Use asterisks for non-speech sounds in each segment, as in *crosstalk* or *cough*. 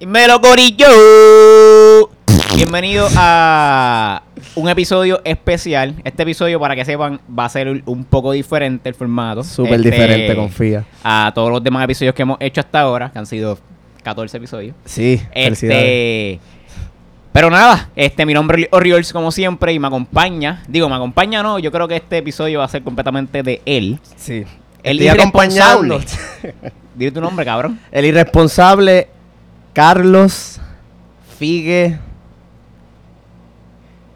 Dímelo, Corillo. Bienvenido a un episodio especial. Este episodio, para que sepan, va a ser un poco diferente el formato. Súper Este, diferente, confía. A todos los demás episodios que hemos hecho hasta ahora, que han sido 14 episodios. Sí, felicidades. Este. Pero nada, este, mi nombre es Oriols como siempre y me acompaña. Digo, me acompaña no, yo creo que este episodio va a ser completamente de él. Sí. El Estoy acompañando. irresponsable. Dile tu nombre, cabrón. *laughs* El irresponsable Carlos Figue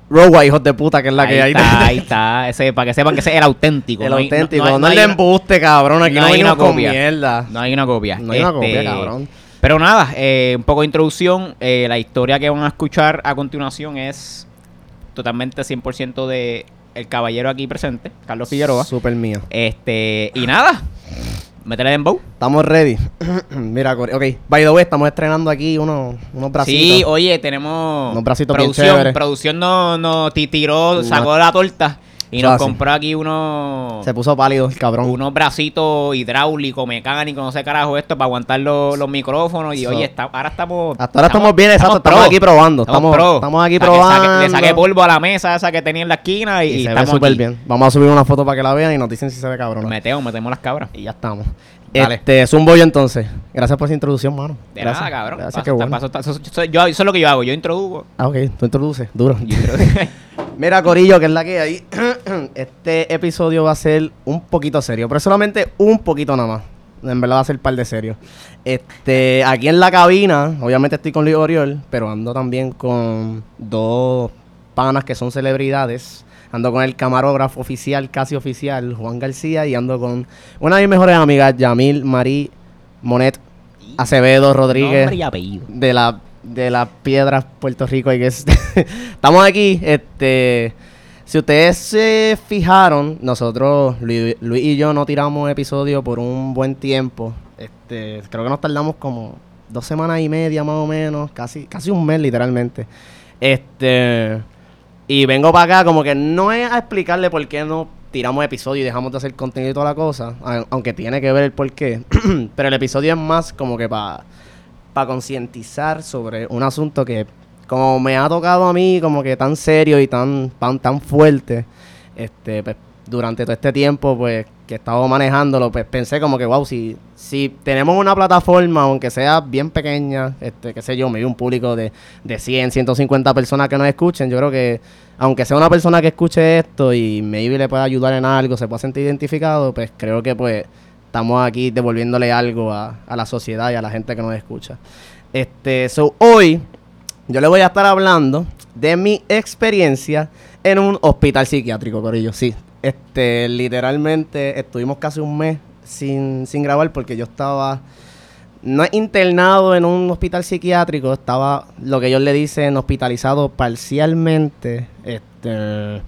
Rowa, hijos de puta, que es la que hay. Está, ahí *laughs* está. Ese, para que sepan que ese es el auténtico. El no hay- auténtico. hay- No, hay le una- embuste, cabrón. Aquí no no, hay una con copia. mierda. No hay una copia. No hay una Este, copia, cabrón. Pero nada, eh, un poco de introducción. Eh, la historia que van a escuchar a continuación es totalmente 100% de el caballero aquí presente, Carlos Figueroa. Súper mío. Este, y nada, métele dembow. Estamos ready. *clears throat* Mira, ok. By the way, estamos estrenando aquí unos, unos bracitos. Sí, oye, tenemos Unos bracitos bien producción. chéveres. producción no, no ti- tiró, sacó la torta y nos Fácil. compró aquí unos Se puso pálido el cabrón. unos bracitos hidráulicos, mecánicos, no sé carajo esto, para aguantar los, los micrófonos. Y So- oye, está- ahora estamos. Hasta ahora estamos bien, exacto. Estamos pro. aquí probando. Estamos, pro. estamos aquí O sea, que saque- probando. le saqué polvo a la mesa esa que tenía en la esquina y, Y, y se ve estamos súper aquí. bien. Vamos a subir una foto para que la vean y nos dicen si se ve cabrón. Metemos, metemos las cabras. Y ya estamos. Dale. Este, es un bollo entonces. Gracias por esa introducción, mano. De Gracias. nada, cabrón. Gracias, Paso- qué bueno. paso- paso- eso, yo- eso es lo que yo hago. Yo introduzco. Ah, ok. Tú introduces. Duro. yo. *laughs* Mira, Corillo, que es la que hay. *clears throat* Este episodio va a ser un poquito serio, pero solamente un poquito nada más. En verdad va a ser par de serio. Este, aquí en la cabina, obviamente estoy con Luis Oriol, pero ando también con dos panas que son celebridades. Ando con el camarógrafo oficial, casi oficial, Juan García, y ando con una de mis mejores amigas, Yamil Marí Monet Acevedo Rodríguez Nombre y apellido. de la de las piedras Puerto Rico que es- *laughs* estamos aquí este si ustedes se fijaron nosotros Luis, Luis y yo no tiramos episodio por un buen tiempo. Este creo que nos tardamos como dos semanas y media más o menos casi casi un mes literalmente. Este y vengo para acá como que no es a explicarle por qué no tiramos episodio y dejamos de hacer contenido y toda la cosa, aunque tiene que ver el por qué. *clears throat* Pero el episodio es más como que para para concientizar sobre un asunto que como me ha tocado a mí como que tan serio y tan tan, tan fuerte este pues, durante todo este tiempo pues que he estado manejándolo pues pensé como que wow si si tenemos una plataforma aunque sea bien pequeña este qué sé yo me un público de, de 100 150 personas que nos escuchen yo creo que aunque sea una persona que escuche esto y maybe le pueda ayudar en algo se pueda sentir identificado pues creo que pues estamos aquí devolviéndole algo a, a la sociedad y a la gente que nos escucha. Este, so hoy yo le voy a estar hablando de mi experiencia en un hospital psiquiátrico, Corillo. Sí, este, literalmente estuvimos casi un mes sin, sin grabar porque yo estaba no internado en un hospital psiquiátrico, estaba lo que ellos le dicen hospitalizado parcialmente. Este,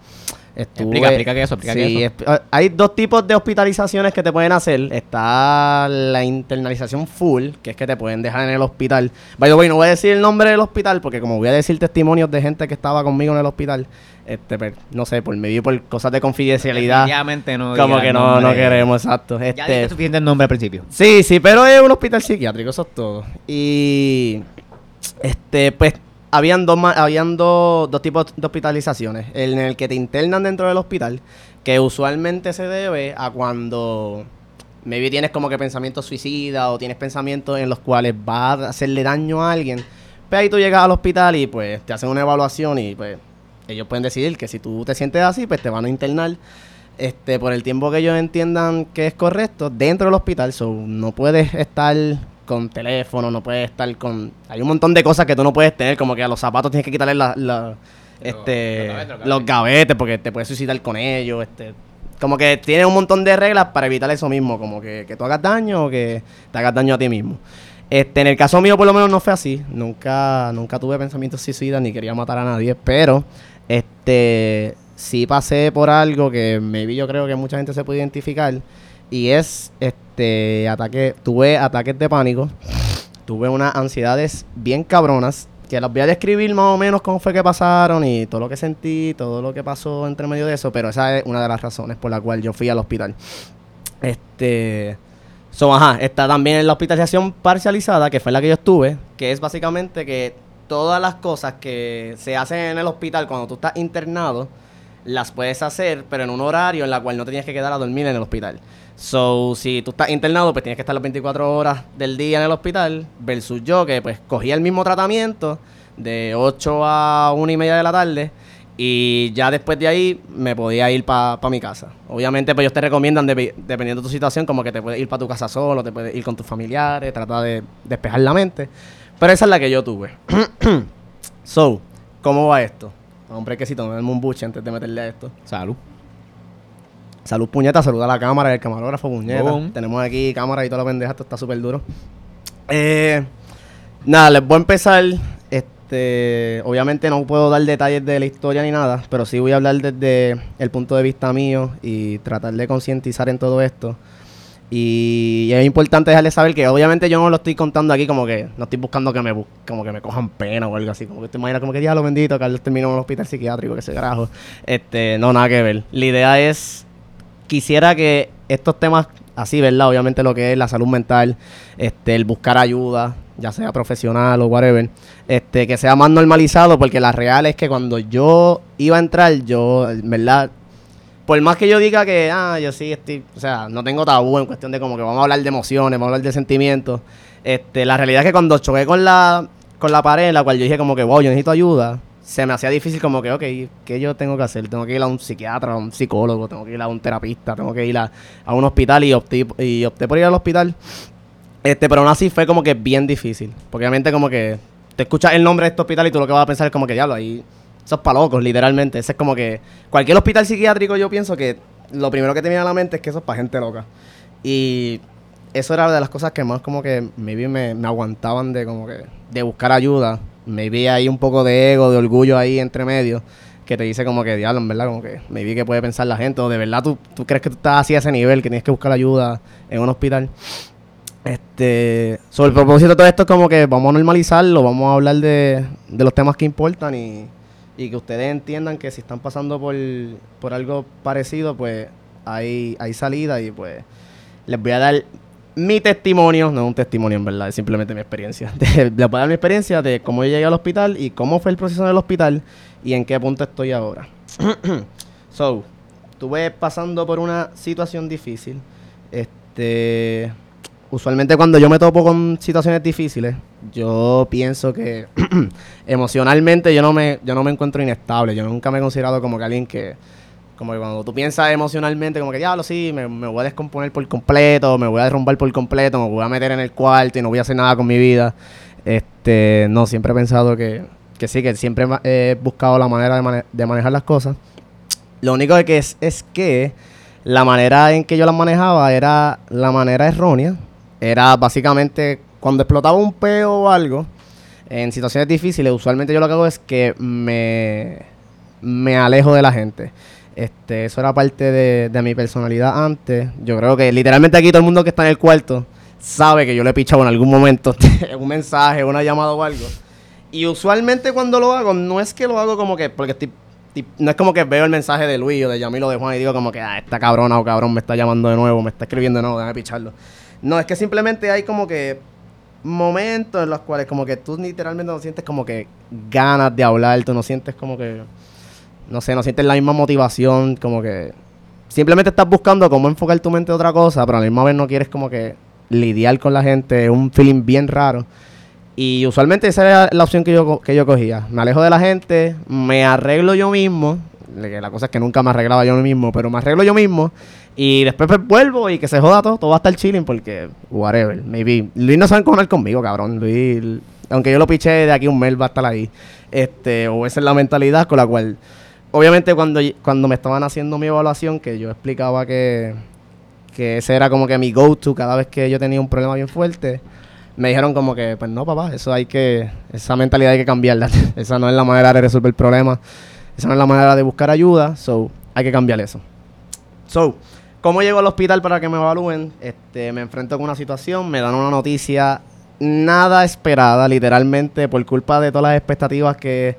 estuve- Explica, explica qué es eso, explica Sí, es eso. ah, hay dos tipos de hospitalizaciones que te pueden hacer. Está la internalización full, que es que te pueden dejar en el hospital. By the way, no voy a decir el nombre del hospital, porque como voy a decir testimonios de gente que estaba conmigo en el hospital, este, pues, no sé, por medio por cosas de confidencialidad. Definitivamente no. Como que no, no queremos, exacto. Ya Este, dije suficiente el nombre al principio. Sí, sí, pero es un hospital psiquiátrico, eso es todo. Y este, pues, habían dos habían dos, dos tipos de hospitalizaciones. En el que te internan dentro del hospital, que usualmente se debe a cuando maybe tienes como que pensamientos suicidas o tienes pensamientos en los cuales vas a hacerle daño a alguien. Pues ahí tú llegas al hospital y pues te hacen una evaluación y pues ellos pueden decidir que si tú te sientes así, pues te van a internar este por el tiempo que ellos entiendan que es correcto dentro del hospital. So, no puedes estar con teléfono, no puedes estar con... Hay un montón de cosas que tú no puedes tener, como que a los zapatos tienes que quitarle la, la- este, los gavetes, los los gavetes porque te puedes suicidar con ellos. Este, como que tiene un montón de reglas para evitar eso mismo, como que, que tú hagas daño o que te hagas daño a ti mismo. Este, en el caso mío por lo menos no fue así. Nunca, nunca tuve pensamientos suicidas ni quería matar a nadie, pero este sí pasé por algo que maybe yo creo que mucha gente se puede identificar. Y es este ataque, tuve ataques de pánico, tuve unas ansiedades bien cabronas, que las voy a describir más o menos cómo fue que pasaron y todo lo que sentí, todo lo que pasó entre medio de eso, pero esa es una de las razones por la cual yo fui al hospital. Este So, ajá, está también la hospitalización parcializada, que fue la que yo estuve, que es básicamente que todas las cosas que se hacen en el hospital cuando tú estás internado, las puedes hacer, pero en un horario en la cual no tenías que quedar a dormir en el hospital. So, si tú estás internado, pues tienes que estar las 24 horas del día en el hospital, versus yo que pues cogía el mismo tratamiento de 8 a 1 y media de la tarde y ya después de ahí me podía ir para mi casa. Obviamente, pues ellos te recomiendan, dependiendo de tu situación, como que te puedes ir para tu casa solo, te puedes ir con tus familiares, tratar de despejar la mente. Pero esa es la que yo tuve. *clears throat* so, ¿cómo va esto? Hombre, que si tomemos un buche antes de meterle a esto. Salud. Salud, puñeta. Saluda a la cámara, el camarógrafo, puñeta. Tenemos aquí cámara y toda la pendeja. Esto está súper duro. Eh, nada, les voy a empezar este, obviamente no puedo dar detalles de la historia ni nada, pero sí voy a hablar desde el punto de vista mío y tratar de concientizar en todo esto. Y es importante dejarle saber que obviamente yo no lo estoy contando aquí como que no estoy buscando que me como que me cojan pena o algo así, como que te imaginas como que ya lo bendito, Carlos terminó en un hospital psiquiátrico, que se grajo. Este, no nada que ver. La idea es quisiera que estos temas así, ¿verdad? Obviamente lo que es la salud mental, este, el buscar ayuda, ya sea profesional o whatever, este, que sea más normalizado, porque la real es que cuando yo iba a entrar, yo, ¿verdad? Por más que yo diga que, ah, yo sí estoy, o sea, no tengo tabú en cuestión de como que vamos a hablar de emociones, vamos a hablar de sentimientos, este, la realidad es que cuando choqué con la, con la pared, en la cual yo dije como que, wow, yo necesito ayuda, se me hacía difícil como que, ok, ¿qué yo tengo que hacer? Tengo que ir a un psiquiatra, a un psicólogo, tengo que ir a un terapista, tengo que ir a, a un hospital y opté, y opté por ir al hospital este, pero aún así fue como que bien difícil. Porque obviamente como que te escuchas el nombre de este hospital y tú lo que vas a pensar es como que diablo, ahí eso es para locos, literalmente. Ese es como que cualquier hospital psiquiátrico yo pienso que lo primero que te viene a la mente es que eso es para gente loca. Y eso era de las cosas que más como que maybe me, me aguantaban de como que de buscar ayuda. Maybe hay un poco de ego, de orgullo ahí entre medio que te dice como que diablo, en verdad, como que maybe que puede pensar la gente o de verdad tú, tú crees que tú estás así a ese nivel, que tienes que buscar ayuda en un hospital. Este, sobre el propósito de todo esto es como que vamos a normalizarlo, vamos a hablar de, los temas que importan y, que ustedes entiendan que si están pasando por, por algo parecido, pues hay, hay salida y pues les voy a dar mi testimonio, no es un testimonio en verdad, es simplemente mi experiencia. *laughs* les voy a dar mi experiencia de cómo yo llegué al hospital y cómo fue el proceso en el hospital y en qué punto estoy ahora. *clears throat* so, estuve pasando por una situación difícil. Este usualmente cuando yo me topo con situaciones difíciles, yo pienso que *clears throat* emocionalmente yo no me yo no me encuentro inestable. Yo nunca me he considerado como que alguien que como que cuando tú piensas emocionalmente como que diablo sí, me, voy a descomponer por completo, me voy a derrumbar por completo, me voy a meter en el cuarto y no voy a hacer nada con mi vida. Este, no, siempre he pensado que, que sí, que siempre he buscado la manera de, de manejar las cosas. Lo único que es, es que la manera en que yo las manejaba era la manera errónea era básicamente cuando explotaba un peo o algo, en situaciones difíciles, usualmente yo lo que hago es que me, me alejo de la gente. Este, eso era parte de, mi personalidad antes. Yo creo que literalmente aquí todo el mundo que está en el cuarto sabe que yo le he pichado en algún momento *laughs* un mensaje, una llamada o algo. Y usualmente cuando lo hago, no es que lo hago como que, porque estoy, no es como que veo el mensaje de Luis o de Yamil o de Juan y digo como que, ah, esta cabrona o cabrón me está llamando de nuevo, me está escribiendo de nuevo, déjame picharlo. No, es que simplemente hay como que momentos en los cuales como que tú literalmente no sientes como que ganas de hablar, tú no sientes como que, no sé, no sientes la misma motivación, como que simplemente estás buscando cómo enfocar tu mente a otra cosa, pero a la misma vez no quieres como que lidiar con la gente, es un feeling bien raro. Y usualmente esa era la opción que yo, que yo cogía. Me alejo de la gente, me arreglo yo mismo. La cosa es que nunca me arreglaba yo mismo, pero me arreglo yo mismo y después pues, vuelvo y que se joda todo, todo va a estar chilling porque, whatever, maybe. Luis no sabe comer conmigo, cabrón. Luis, aunque yo lo piché de aquí un mes, va a estar ahí. Este, o esa es la mentalidad con la cual, obviamente cuando, cuando me estaban haciendo mi evaluación, que yo explicaba que, que ese era como que mi go-to cada vez que yo tenía un problema bien fuerte, me dijeron como que, pues no, papá, eso hay que, esa mentalidad hay que cambiarla. *laughs* esa no es la manera de resolver el problema. Esa no es la manera de buscar ayuda, so hay que cambiar eso. So, ¿Cómo llego al hospital para que me evalúen? Este, me enfrento con una situación, me dan una noticia nada esperada, literalmente, por culpa de todas las expectativas que,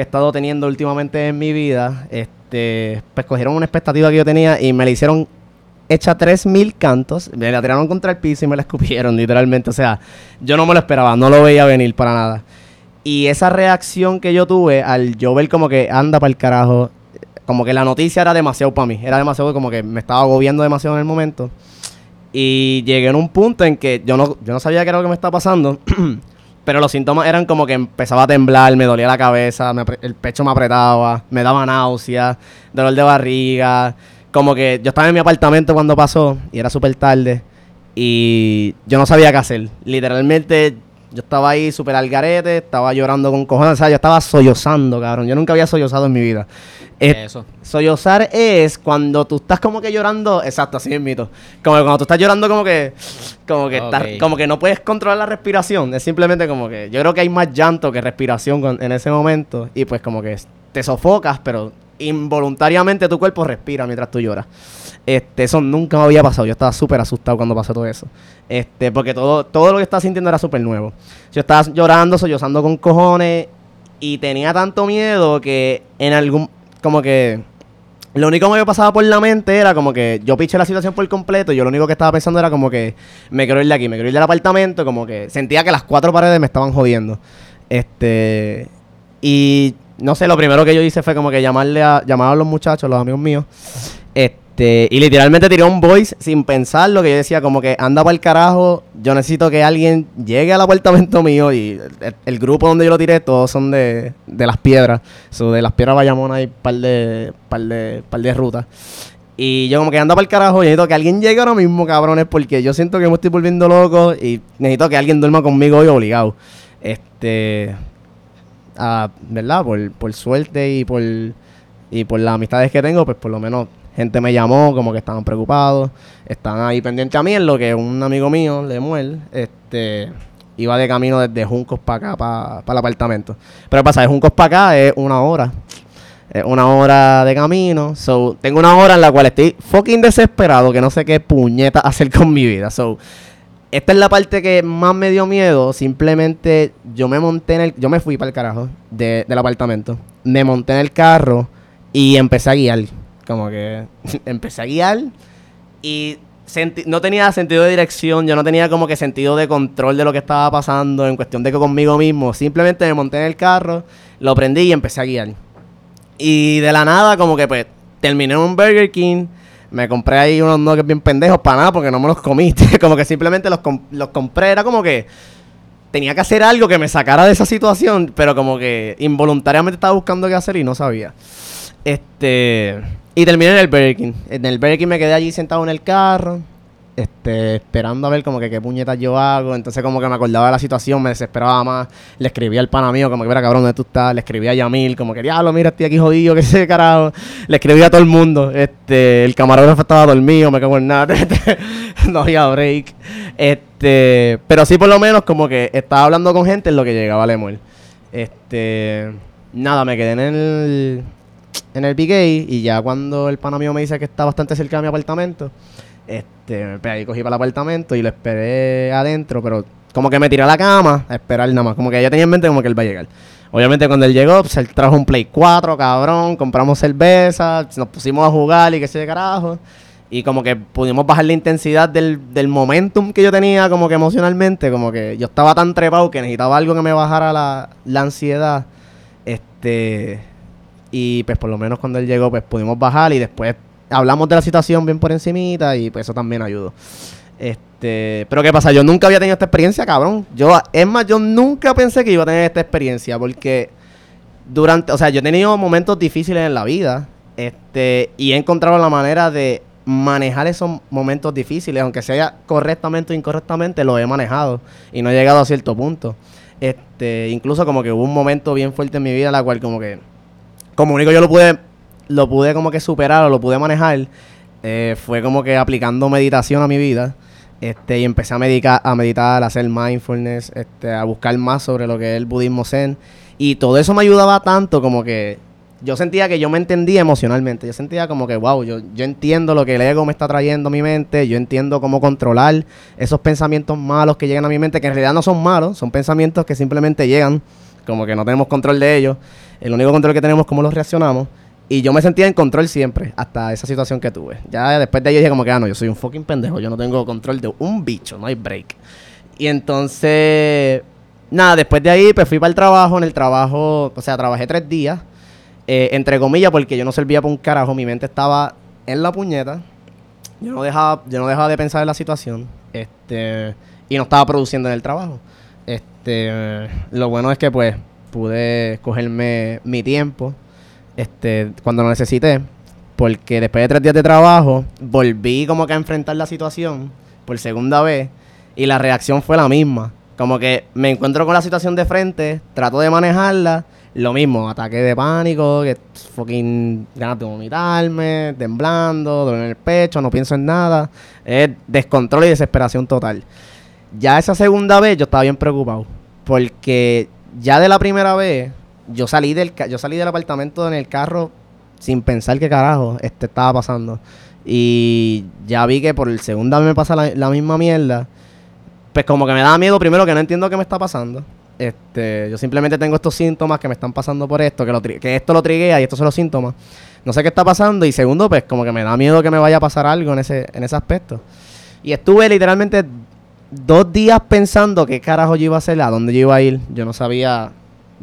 he estado teniendo últimamente en mi vida. Este, pues cogieron una expectativa que yo tenía y me la hicieron hecha 3000 cantos, me la tiraron contra el piso y me la escupieron, *laughs* literalmente. O sea, yo no me lo esperaba, no lo veía venir para nada. Y esa reacción que yo tuve al yo ver como que anda para el carajo, como que la noticia era demasiado para mí, era demasiado como que me estaba agobiando demasiado en el momento. Y llegué en un punto en que yo no, yo no sabía qué era lo que me estaba pasando, *clears throat* pero los síntomas eran como que empezaba a temblar, me dolía la cabeza, me el pecho me apretaba, me daba náusea, dolor de barriga. Como que yo estaba en mi apartamento cuando pasó y era súper tarde y yo no sabía qué hacer. Literalmente yo estaba ahí súper al garete, estaba llorando con cojones, o sea, yo estaba sollozando, cabrón. Yo nunca había sollozado en mi vida. Eh, Eso. Sollozar es cuando tú estás como que llorando, exacto, así es mito. Como que cuando tú estás llorando como que como que estás- como que no puedes controlar la respiración, es simplemente como que yo creo que hay más llanto que respiración en ese momento y pues como que te sofocas, pero involuntariamente tu cuerpo respira mientras tú lloras. Este, eso nunca me había pasado. Yo estaba súper asustado cuando pasó todo eso. Este, porque todo, todo lo que estaba sintiendo era súper nuevo. Yo estaba llorando, sollozando con cojones. Y tenía tanto miedo que en algún. Como que. Lo único que me pasaba por la mente era como que yo piché la situación por completo. Y yo lo único que estaba pensando era como que me quiero ir de aquí, me quiero ir del apartamento. Como que sentía que las cuatro paredes me estaban jodiendo. Este. Y no sé, lo primero que yo hice fue como que llamarle a, llamar a los muchachos, los amigos míos. Este, y literalmente tiré un voice sin pensarlo, que yo decía como que anda para el carajo, yo necesito que alguien llegue al apartamento mío y el, grupo donde yo lo tiré, todos son de, de las piedras. So, de las piedras Bayamón hay par de, par de, par de rutas. Y yo como que anda para el carajo, y necesito que alguien llegue ahora mismo, cabrones, porque yo siento que me estoy volviendo loco y necesito que alguien duerma conmigo hoy obligado. Este, ah, ¿verdad? Por, por suerte y por, y por las amistades que tengo, pues por lo menos gente me llamó, como que estaban preocupados, están ahí pendientes a mí, en lo que un amigo mío, Lemuel, este, iba de camino desde Juncos para acá, para el apartamento. Pero ¿qué pasa, de Juncos para acá es una hora. Es una hora de camino. So, tengo una hora en la cual estoy fucking desesperado que no sé qué puñeta *laughs* hacer con mi vida. So, esta es la parte que más me dio miedo. Simplemente yo me monté en el. Yo me fui para el carajo de- del apartamento. Me monté en el carro y empecé a guiar. Como que *laughs* empecé a guiar y senti- no tenía sentido de dirección. Yo no tenía como que sentido de control de lo que estaba pasando en cuestión de que conmigo mismo. Simplemente me monté en el carro, lo prendí y empecé a guiar. Y de la nada, como que pues, terminé en un Burger King. Me compré ahí unos nuggets bien pendejos para nada porque no me los comí. *laughs* como que simplemente los, los compré. Era como que tenía que hacer algo que me sacara de esa situación, pero como que involuntariamente estaba buscando qué hacer y no sabía. Este. Y terminé en el Burger. En el Burger me quedé allí sentado en el carro. Este, esperando a ver como que qué puñetas yo hago. Entonces como que me acordaba de la situación, me desesperaba más. Le escribí al pana mío, como que, mira cabrón, ¿dónde tú estás? Le escribí a Yamil, como que, diablo, mira, estoy aquí jodido, *laughs* qué sé, carajo. Le escribí a todo el mundo. Este, el camarógrafo estaba dormido, me cago en nada. *laughs* no había break. Este, pero sí por lo menos como que estaba hablando con gente en lo que llegaba Lemuel. Este, nada, me quedé en el en el BK y ya cuando el pana mío me dice que está bastante cerca de mi apartamento, este, pues ahí cogí para el apartamento y lo esperé adentro, pero como que me tiré a la cama a esperar nada más, como que ya tenía en mente como que él va a llegar. Obviamente cuando él llegó, pues él trajo un Play 4, cabrón, compramos cerveza, nos pusimos a jugar y qué sé de carajo. Y como que pudimos bajar la intensidad del, del momentum que yo tenía como que emocionalmente, como que yo estaba tan trepado que necesitaba algo que me bajara la, la ansiedad. Este, y pues por lo menos cuando él llegó, pues pudimos bajar y después hablamos de la situación bien por encimita y pues eso también ayudó. Este, pero ¿qué pasa? Yo nunca había tenido esta experiencia, cabrón. Yo, es más, yo nunca pensé que iba a tener esta experiencia porque durante, o sea, yo he tenido momentos difíciles en la vida, este, y he encontrado la manera de manejar esos momentos difíciles, aunque sea correctamente o incorrectamente, lo he manejado y no he llegado a cierto punto. Este, incluso como que hubo un momento bien fuerte en mi vida en la cual como que como único yo lo pude lo pude como que superar o lo pude manejar eh, fue como que aplicando meditación a mi vida este y empecé a medicar a meditar a hacer mindfulness este a buscar más sobre lo que es el budismo zen. Y todo eso me ayudaba tanto como que yo sentía que yo me entendía emocionalmente yo sentía como que wow yo, yo entiendo lo que el ego me está trayendo a mi mente yo entiendo cómo controlar esos pensamientos malos que llegan a mi mente que en realidad no son malos son pensamientos que simplemente llegan como que no tenemos control de ellos. El único control que tenemos es cómo los reaccionamos Y yo me sentía en control siempre, hasta esa situación que tuve. Ya después de ahí dije como que, ah, no, yo soy un fucking pendejo, yo no tengo control de un bicho, no hay break. Y entonces, nada, después de ahí, pues fui para el trabajo, en el trabajo, o sea, trabajé tres días, eh, entre comillas, porque yo no servía para un carajo, mi mente estaba en la puñeta, yo no dejaba, yo no dejaba de pensar en la situación, este, y no estaba produciendo en el trabajo. Este, lo bueno es que pues pude cogerme mi tiempo este, cuando lo necesité, porque después de tres días de trabajo, volví como que a enfrentar la situación por segunda vez y la reacción fue la misma. Como que me encuentro con la situación de frente, trato de manejarla, lo mismo, ataque de pánico, que fucking ganas de vomitarme, temblando, dolor en el pecho, no pienso en nada, es descontrol y desesperación total. Ya esa segunda vez yo estaba bien preocupado, porque ya de la primera vez yo salí del yo salí del apartamento en el carro sin pensar qué carajo este estaba pasando. Y ya vi que por el segundo me pasa la, misma mierda. Pues como que me da miedo primero que no entiendo qué me está pasando. Este, yo simplemente tengo estos síntomas que me están pasando por esto, que, lo que esto lo triguea y estos son los síntomas. No sé qué está pasando. Y segundo, pues como que me da miedo que me vaya a pasar algo en ese, en ese aspecto. Y estuve literalmente dos días pensando qué carajo yo iba a hacer, a dónde yo iba a ir. Yo no sabía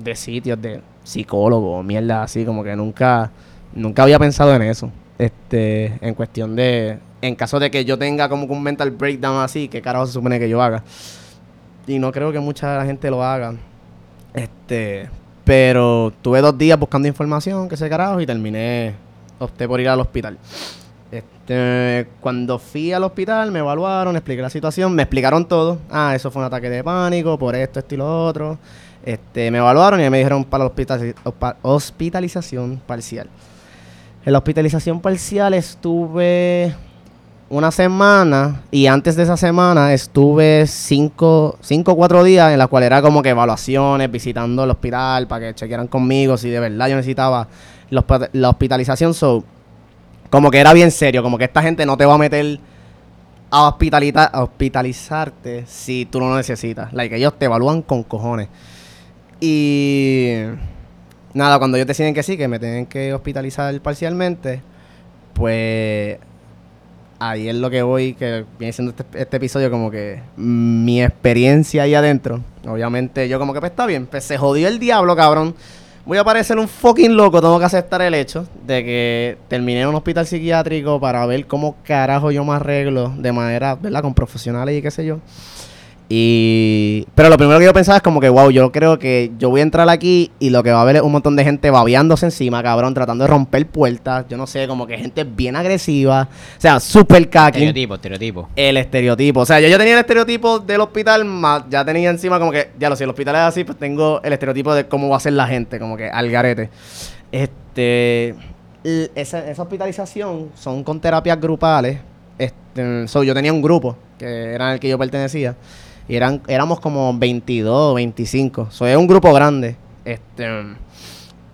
de sitios de psicólogo, mierda así, como que nunca, nunca había pensado en eso. Este, en cuestión de, en caso de que yo tenga como un mental breakdown así, ¿qué carajo se supone que yo haga? Y no creo que mucha gente lo haga. Este, pero tuve dos días buscando información, que sé carajo, y terminé, opté por ir al hospital. Este, cuando fui al hospital, me evaluaron, expliqué la situación, me explicaron todo. Ah, eso fue un ataque de pánico, por esto, esto y lo otro. Este, me evaluaron y me dijeron para la hospitalización parcial. En la hospitalización parcial estuve una semana y antes de esa semana estuve cinco, cinco o cuatro días en la cual era como que evaluaciones, visitando el hospital para que chequearan conmigo si de verdad yo necesitaba la, hospitalización. So, como que era bien serio, como que esta gente no te va a meter a, a hospitalizarte si tú no lo necesitas. Like, ellos te evalúan con cojones. Y nada, cuando ellos deciden que sí, que me tienen que hospitalizar parcialmente, pues ahí es lo que voy, que viene siendo este, este, episodio como que mi experiencia ahí adentro. Obviamente yo como que pues está bien, pues se jodió el diablo, cabrón. Voy a parecer un fucking loco, tengo que aceptar el hecho de que terminé en un hospital psiquiátrico para ver cómo carajo yo me arreglo de manera, ¿verdad? Con profesionales y qué sé yo. Y. Pero lo primero que yo pensaba es como que, wow, yo creo que yo voy a entrar aquí y lo que va a haber es un montón de gente babeándose encima, cabrón, tratando de romper puertas. Yo no sé, como que gente bien agresiva. O sea, súper kaki. Estereotipo, estereotipo. El estereotipo. O sea, yo ya tenía el estereotipo del hospital, más ya tenía encima como que, ya lo sé, el hospital es así, pues tengo el estereotipo de cómo va a ser la gente, como que al garete. Este. Esa, esa hospitalización son con terapias grupales. Este, yo tenía un grupo que era el que yo pertenecía. Y eran, éramos como 22, 25. Soy un grupo grande. Este,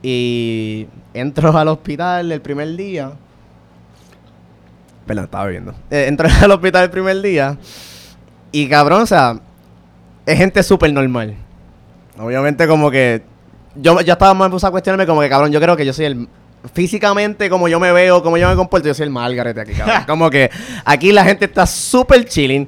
y entro al hospital el primer día. Perdón, estaba viendo. Eh, entro *laughs* al hospital el primer día. Y cabrón, o sea, es gente súper normal. Obviamente, como que. Yo ya estaba más a cuestionarme, como que cabrón, yo creo que yo soy el físicamente, como yo me veo, como yo me comporto, yo soy el Margaret aquí, cabrón. *laughs* como que aquí la gente está súper chilling.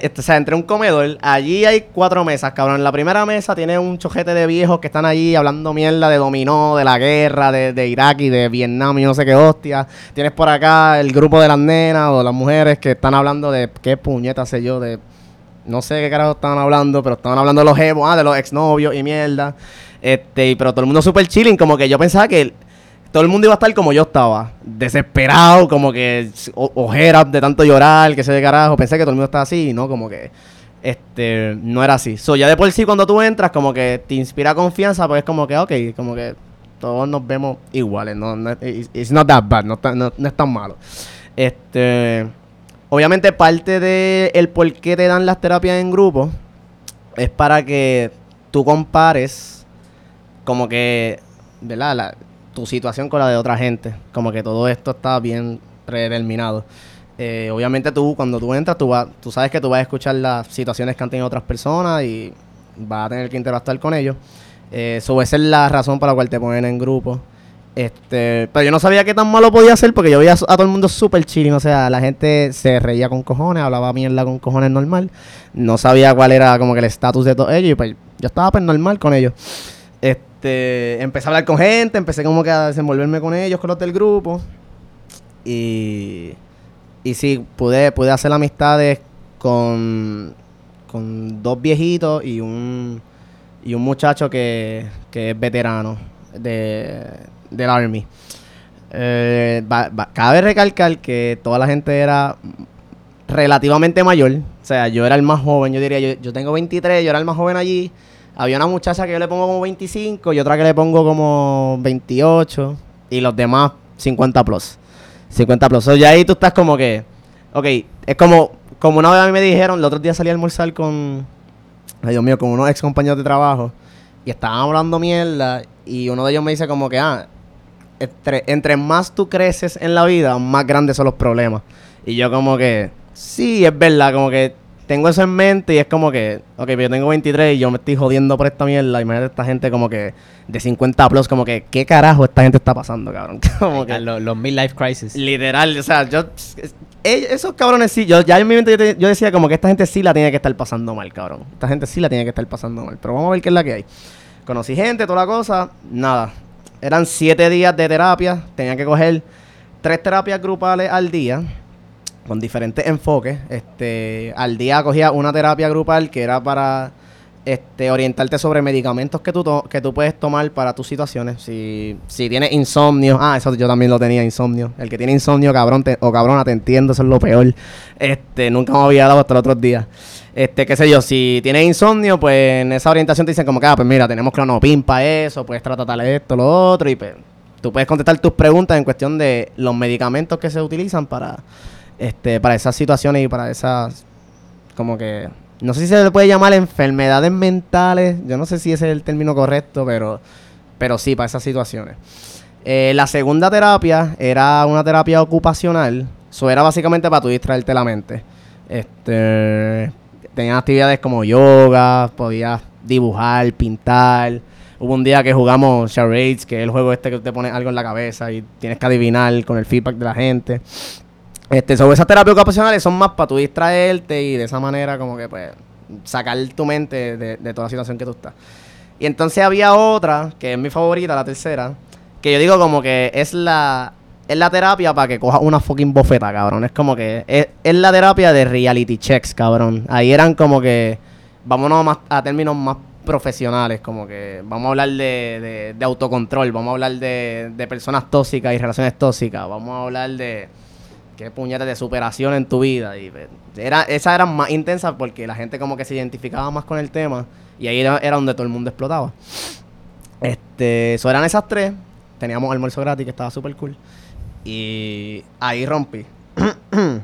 Este, o sea, entre un comedor, allí hay cuatro mesas, cabrón. La primera mesa tiene un chojete de viejos que están allí hablando mierda de dominó, de la guerra, de, de Irak y de Vietnam y no sé qué hostia. Tienes por acá el grupo de las nenas o las mujeres que están hablando de qué puñetas sé yo, de no sé qué carajo estaban hablando, pero estaban hablando de los ah, de los exnovios y mierda. Este, pero todo el mundo súper chilling, como que yo pensaba que todo el mundo iba a estar como yo estaba, desesperado, como que ojeras de tanto llorar, que se de carajo. Pensé que todo el mundo estaba así, ¿no? Como que este no era así. So, ya de por sí cuando tú entras, como que te inspira confianza, pues es como que, ok, como que todos nos vemos iguales, no, no it's not that bad, no, no, es tan malo. Este, obviamente parte de por qué te dan las terapias en grupo es para que tú compares como que, ¿verdad? Tu situación con la de otra gente. Como que todo esto está bien predeterminado. Eh, obviamente tú, cuando tú entras, tú, tú sabes que tú vas a escuchar las situaciones que han tenido otras personas y vas a tener que interactuar con ellos. Eh, esa es la razón por la cual te ponen en grupo. Este, pero yo no sabía qué tan malo podía ser porque yo veía a todo el mundo súper chilling. O sea, la gente se reía con cojones, hablaba mierda con cojones normal. No sabía cuál era como que el estatus de todos ellos. Y pues yo estaba pues normal con ellos. Este, empecé a hablar con gente, empecé como que a desenvolverme con ellos, con los del grupo. Y, y sí, pude, pude hacer amistades con, con dos viejitos y un, y un muchacho que, que es veterano de, del Army. Eh, cabe recalcar que toda la gente era relativamente mayor. O sea, yo era el más joven, yo diría, yo, yo tengo 23, yo era el más joven allí. Había una muchacha que yo le pongo como 25 y otra que le pongo como 28 y los demás 50 plus. 50 plus. y ahí tú estás como que, ok, es como, como una vez a mí me dijeron, el otro día salí a almorzar con, ay Dios mío, con unos ex compañeros de trabajo y estaban hablando mierda y uno de ellos me dice como que, ah, entre más tú creces en la vida, más grandes son los problemas. Y yo como que, sí, es verdad, como que tengo eso en mente y es como que, ok, pero yo tengo 23 y yo me estoy jodiendo por esta mierda. Imagínate esta gente como que de 50 plus, como que, ¿qué carajo esta gente está pasando, cabrón? *laughs* como que, los, los midlife crisis. Literal, o sea, yo, esos cabrones sí, yo ya en mi mente yo, decía como que esta gente sí la tiene que estar pasando mal, cabrón. Esta gente sí la tiene que estar pasando mal. Pero vamos a ver qué es la que hay. Conocí gente, toda la cosa, nada. Eran siete días de terapia, tenía que coger tres terapias grupales al día con diferentes enfoques. Este, al día cogía una terapia grupal que era para este, orientarte sobre medicamentos que tú, que tú puedes tomar para tus situaciones. Si, si tienes insomnio, ah, eso yo también lo tenía, insomnio. El que tiene insomnio, cabrón, o cabrona, te entiendo, eso es lo peor. Este, nunca me había dado hasta los otros días. Este, qué sé yo, si tienes insomnio, pues en esa orientación te dicen como que, ah, pues mira, tenemos clonopin para eso, puedes tratar esto, lo otro, y pues tú puedes contestar tus preguntas en cuestión de los medicamentos que se utilizan para este, para esas situaciones y para esas, como que, no sé si se le puede llamar enfermedades mentales, yo no sé si ese es el término correcto, pero, pero sí, para esas situaciones. Eh, la segunda terapia era una terapia ocupacional, eso era básicamente para tú distraerte la mente. Este, tenían actividades como yoga, podías dibujar, pintar. Hubo un día que jugamos charades, que es el juego este que te pone algo en la cabeza y tienes que adivinar con el feedback de la gente. Este, sobre esas terapias ocupacionales son más para tú distraerte y de esa manera como que pues sacar tu mente de, toda la situación que tú estás. Y entonces había otra, que es mi favorita, la tercera, que yo digo como que es la es la terapia para que cojas una fucking bofeta, cabrón. Es como que es, la terapia de reality checks, cabrón. Ahí eran como que vámonos más a términos más profesionales, como que vamos a hablar de, de autocontrol, vamos a hablar de, de personas tóxicas y relaciones tóxicas, vamos a hablar de qué puñetes de superación en tu vida. Y pues, era, esa era más intensa porque la gente como que se identificaba más con el tema y ahí era, donde todo el mundo explotaba. Este, eso eran esas tres. Teníamos almuerzo gratis que estaba súper cool. Y ahí rompí. *clears throat*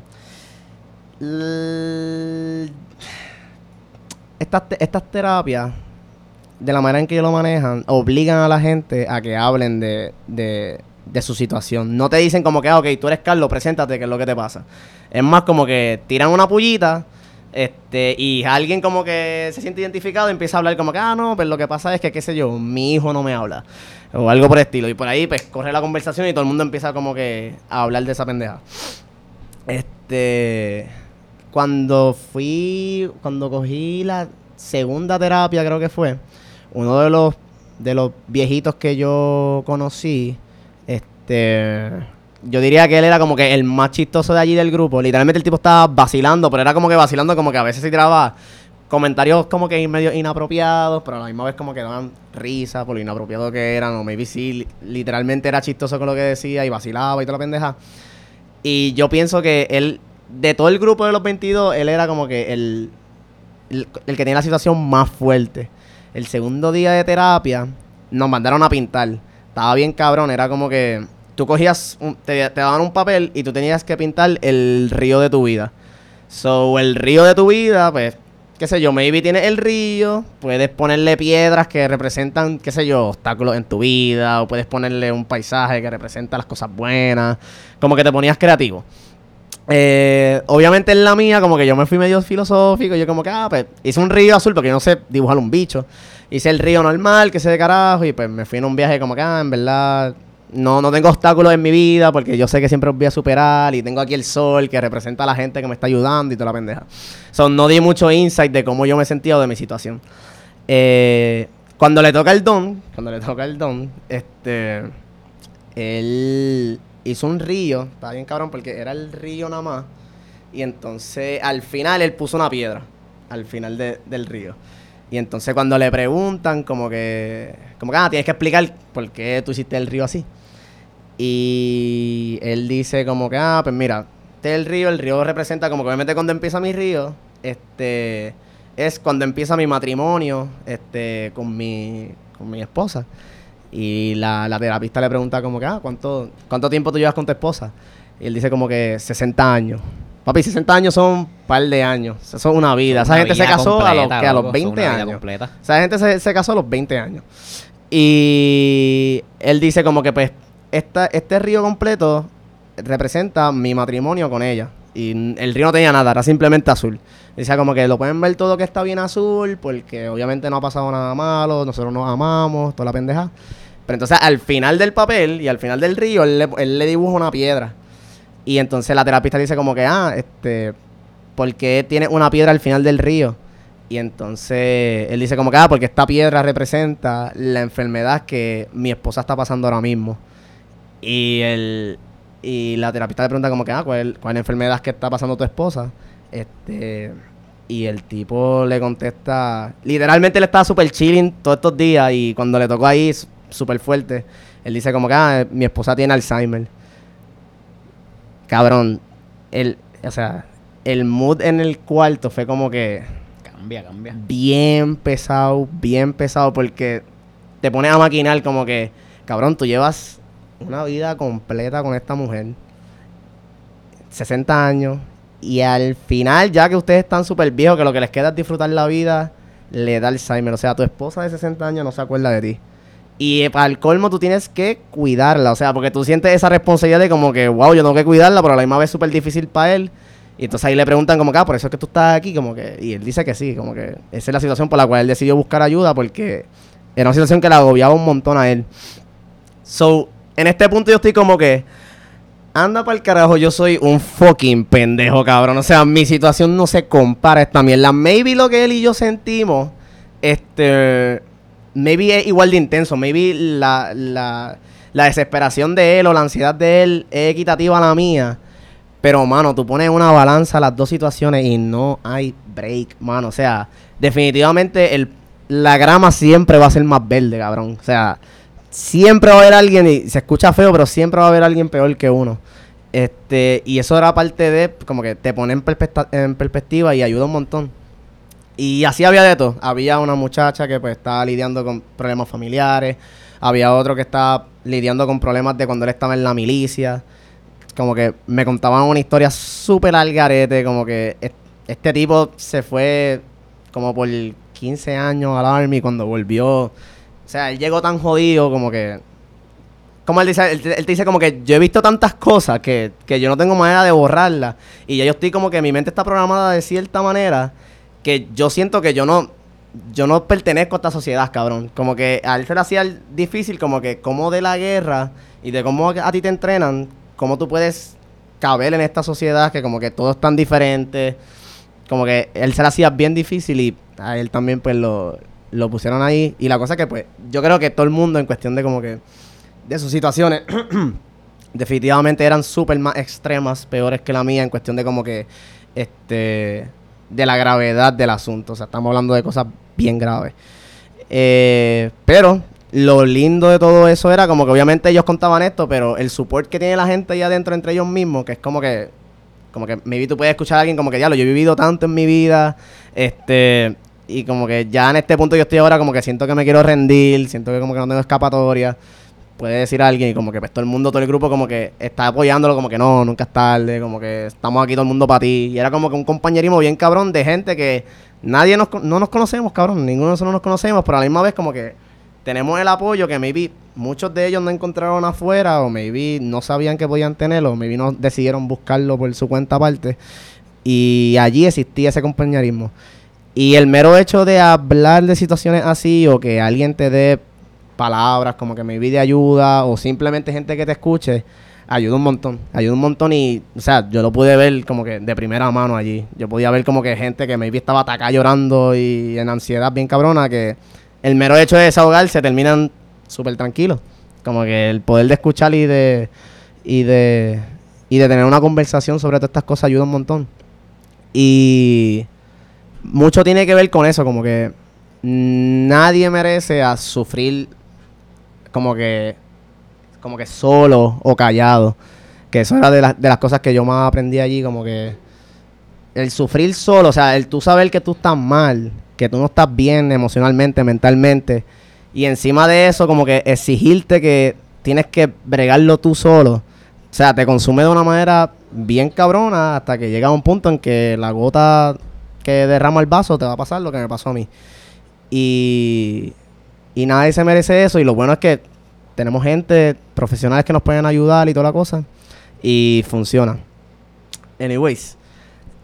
estas, estas terapias, de la manera en que ellos lo manejan, obligan a la gente a que hablen de de su situación. No te dicen como que, ah, ok, tú eres Carlos, preséntate, que es lo que te pasa. Es más como que tiran una pullita este, y alguien como que se siente identificado empieza a hablar como que, ah, no, pero lo que pasa es que, qué sé yo, mi hijo no me habla. O algo por el estilo. Y por ahí, pues, corre la conversación y todo el mundo empieza como que a hablar de esa pendeja. Este, cuando fui, cuando cogí la segunda terapia, creo que fue, uno de los, de los viejitos que yo conocí, este, yo diría que él era como que el más chistoso de allí del grupo. Literalmente el tipo estaba vacilando, pero era como que vacilando, como que a veces se tiraba comentarios como que medio inapropiados, pero a la misma vez como que daban risa por lo inapropiado que eran, o maybe sí, literalmente era chistoso con lo que decía y vacilaba y toda la pendeja. Y yo pienso que él, de todo el grupo de los 22, él era como que el, el, el que tenía la situación más fuerte. El segundo día de terapia nos mandaron a pintar. Estaba bien cabrón, era como que tú cogías, te, daban un papel y tú tenías que pintar el río de tu vida. So, el río de tu vida, pues, qué sé yo, maybe tienes el río, puedes ponerle piedras que representan, qué sé yo, obstáculos en tu vida, o puedes ponerle un paisaje que representa las cosas buenas, como que te ponías creativo. Eh, obviamente en la mía, como que yo me fui medio filosófico, yo como que, ah, pues, hice un río azul porque yo no sé dibujar un bicho. Hice el río normal, que sé de carajo, y pues me fui en un viaje como que, ah, en verdad, no, no tengo obstáculos en mi vida porque yo sé que siempre los voy a superar y tengo aquí el sol que representa a la gente que me está ayudando y toda la pendeja. So, no di mucho insight de cómo yo me sentía o de mi situación. Eh, cuando le toca el don, cuando le toca el don, este, él hizo un río, estaba bien cabrón porque era el río nada más. Y entonces al final él puso una piedra, al final de- del río. Y entonces cuando le preguntan, como que, como que, ah, tienes que explicar por qué tú hiciste el río así. Y él dice como que, ah, pues mira, este es el río, el río representa como que obviamente cuando empieza mi río, este, es cuando empieza mi matrimonio, este, con mi, con mi esposa. Y la, la terapista le pregunta como que, ah, ¿cuánto, ¿cuánto tiempo tú llevas con tu esposa? Y él dice como que 60 años. Papi, 60 años son un par de años. Eso es una vida. Esa gente se casó a, los, que a los loco, 20 una vida años. la gente se, casó a los 20 años. Y él dice como que pues esta, este río completo representa mi matrimonio con ella. Y el río no tenía nada, era simplemente azul. Dice como que lo pueden ver todo que está bien azul, porque obviamente no ha pasado nada malo, nosotros nos amamos, toda la pendeja. Pero entonces al final del papel y al final del río, él le, él le dibuja una piedra. Y entonces la terapista dice como que, ah, este, ¿por qué tiene una piedra al final del río? Y entonces él dice como que, ah, porque esta piedra representa la enfermedad que mi esposa está pasando ahora mismo. Y el y la terapista le pregunta como que, ah, ¿cuál, cuál enfermedad que está pasando tu esposa? Este y el tipo le contesta, literalmente él estaba súper chilling todos estos días y cuando le tocó ahí súper fuerte, él dice como que, ah, mi esposa tiene Alzheimer. Cabrón, el, o sea, el mood en el cuarto fue como que Cambia, cambia. bien pesado, bien pesado, porque te pones a maquinar como que, cabrón, tú llevas una vida completa con esta mujer, 60 años, y al final, ya que ustedes están súper viejos, que lo que les queda es disfrutar la vida, le da Alzheimer. O sea, tu esposa de 60 años no se acuerda de ti. Y para el colmo tú tienes que cuidarla, o sea, porque tú sientes esa responsabilidad de como que, wow, yo tengo que cuidarla, pero a la misma vez es súper difícil para él. Y entonces ahí le preguntan como que, ah, por eso es que tú estás aquí, como que, y él dice que sí, como que esa es la situación por la cual él decidió buscar ayuda, porque era una situación que le agobiaba un montón a él. So, en este punto yo estoy como que, anda para el carajo, yo soy un fucking pendejo, cabrón. O sea, mi situación no se compara a esta mierda. Maybe lo que él y yo sentimos, este, maybe es igual de intenso. Maybe la, la, la desesperación de él o la ansiedad de él es equitativa a la mía. Pero, mano, tú pones una balanza las dos situaciones y no hay break, mano. O sea, definitivamente el, la grama siempre va a ser más verde, cabrón. O sea, siempre va a haber alguien, y se escucha feo, pero siempre va a haber alguien peor que uno. Este, y eso era parte de, como que te pone en perspectiva y ayuda un montón. Y así había de todo. Había una muchacha que pues estaba lidiando con problemas familiares. Había otro que estaba lidiando con problemas de cuando él estaba en la milicia. Como que me contaban una historia súper al garete. Como que es- este tipo se fue como por 15 años al Army cuando volvió. O sea, él llegó tan jodido como que... Como él dice, él, él te dice como que yo he visto tantas cosas que, que yo no tengo manera de borrarlas. Y ya yo estoy como que mi mente está programada de cierta manera que yo siento que yo no yo no pertenezco a esta sociedad, cabrón. Como que a él se le hacía difícil como que como de la guerra y de cómo a ti te entrenan, cómo tú puedes caber en esta sociedad que como que todos están diferentes. Como que él se le hacía bien difícil y a él también pues lo, lo pusieron ahí. Y la cosa que pues yo creo que todo el mundo en cuestión de como que de sus situaciones *coughs* definitivamente eran súper más extremas, peores que la mía en cuestión de como que, este, de la gravedad del asunto. O sea, estamos hablando de cosas bien graves. Eh, pero lo lindo de todo eso era como que obviamente ellos contaban esto, pero el support que tiene la gente ahí adentro entre ellos mismos, que es como que, como que maybe tú puedes escuchar a alguien como que, diablo, yo he vivido tanto en mi vida, este, y como que ya en este punto yo estoy ahora como que siento que me quiero rendir, siento que como que no tengo escapatoria puede decir a alguien y como que pues todo el mundo, todo el grupo como que está apoyándolo como que no, nunca es tarde, como que estamos aquí todo el mundo para ti. Y era como que un compañerismo bien cabrón de gente que nadie nos, no nos conocemos, cabrón, ninguno de nosotros nos conocemos, pero a la misma vez como que tenemos el apoyo que maybe muchos de ellos no encontraron afuera o maybe no sabían que podían tenerlo, o maybe no decidieron buscarlo por su cuenta aparte. Y allí existía ese compañerismo. Y el mero hecho de hablar de situaciones así o que alguien te dé palabras, como que me de ayuda, o simplemente gente que te escuche, ayuda un montón, ayuda un montón y, o sea, yo lo pude ver como que de primera mano allí. Yo podía ver como que gente que maybe estaba atacada llorando y en ansiedad bien cabrona, que el mero hecho de desahogar se terminan súper tranquilos. Como que el poder de escuchar y de, y de, y de tener una conversación sobre todas estas cosas ayuda un montón. Y mucho tiene que ver con eso, como que nadie merece a sufrir como que como que solo o callado. Que eso era de, de las cosas que yo más aprendí allí, como que el sufrir solo, o sea, el tú saber que tú estás mal, que tú no estás bien emocionalmente, mentalmente, y encima de eso, como que exigirte que tienes que bregarlo tú solo. O sea, te consume de una manera bien cabrona hasta que llega un punto en que la gota que derrama el vaso te va a pasar lo que me pasó a mí. Y, y nadie se merece eso. Y lo bueno es que tenemos gente, profesionales que nos pueden ayudar y toda la cosa. Y funciona. Anyways,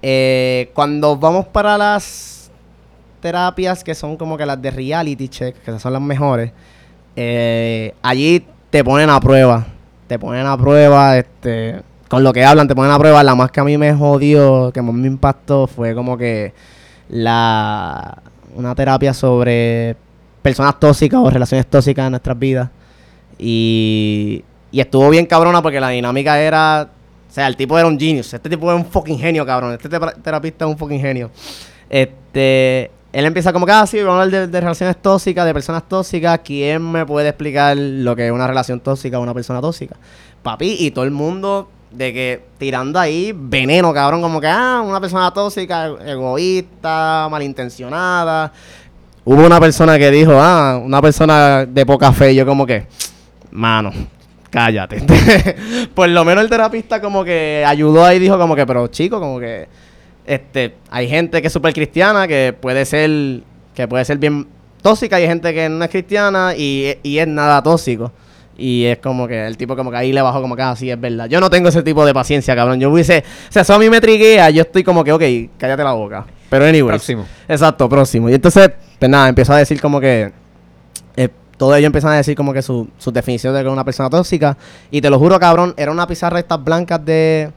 eh, cuando vamos para las terapias que son como que las de reality check, que son las mejores, eh, allí te ponen a prueba. Te ponen a prueba, este, con lo que hablan, te ponen a prueba. La más que a mí me jodió, que más me impactó, fue como que la una terapia sobre personas tóxicas o relaciones tóxicas en nuestras vidas. Y, y estuvo bien cabrona porque la dinámica era. O sea, el tipo era un genius. Este tipo es un fucking genio, cabrón. Este terapista es un fucking genio. Este. Él empieza como que, ah, vamos a hablar de, relaciones tóxicas, de personas tóxicas. ¿Quién me puede explicar lo que es una relación tóxica o una persona tóxica? Papi, y todo el mundo de que tirando ahí veneno, cabrón, como que, ah, una persona tóxica, egoísta, malintencionada. Hubo una persona que dijo, ah, una persona de poca fe. Yo como que, mano, cállate. *laughs* Por lo menos el terapista como que ayudó ahí y dijo como que, pero chico, como que este, hay gente que es súper cristiana, que puede ser, que puede ser bien tóxica, hay gente que no es cristiana y, y es nada tóxico. Y es como que el tipo como que ahí le bajó como que así ah, es verdad. Yo no tengo ese tipo de paciencia, cabrón. Yo hubiese, o sea, eso a mí me triguea, yo estoy como que, ok, cállate la boca. Pero anyway. Próximo. Exacto, próximo. Y entonces, pues nada, empiezo a decir como que eh, todo ello empiezan a decir como que su, su definición de que es una persona tóxica. Y te lo juro, cabrón, era una pizarra de estas blancas de.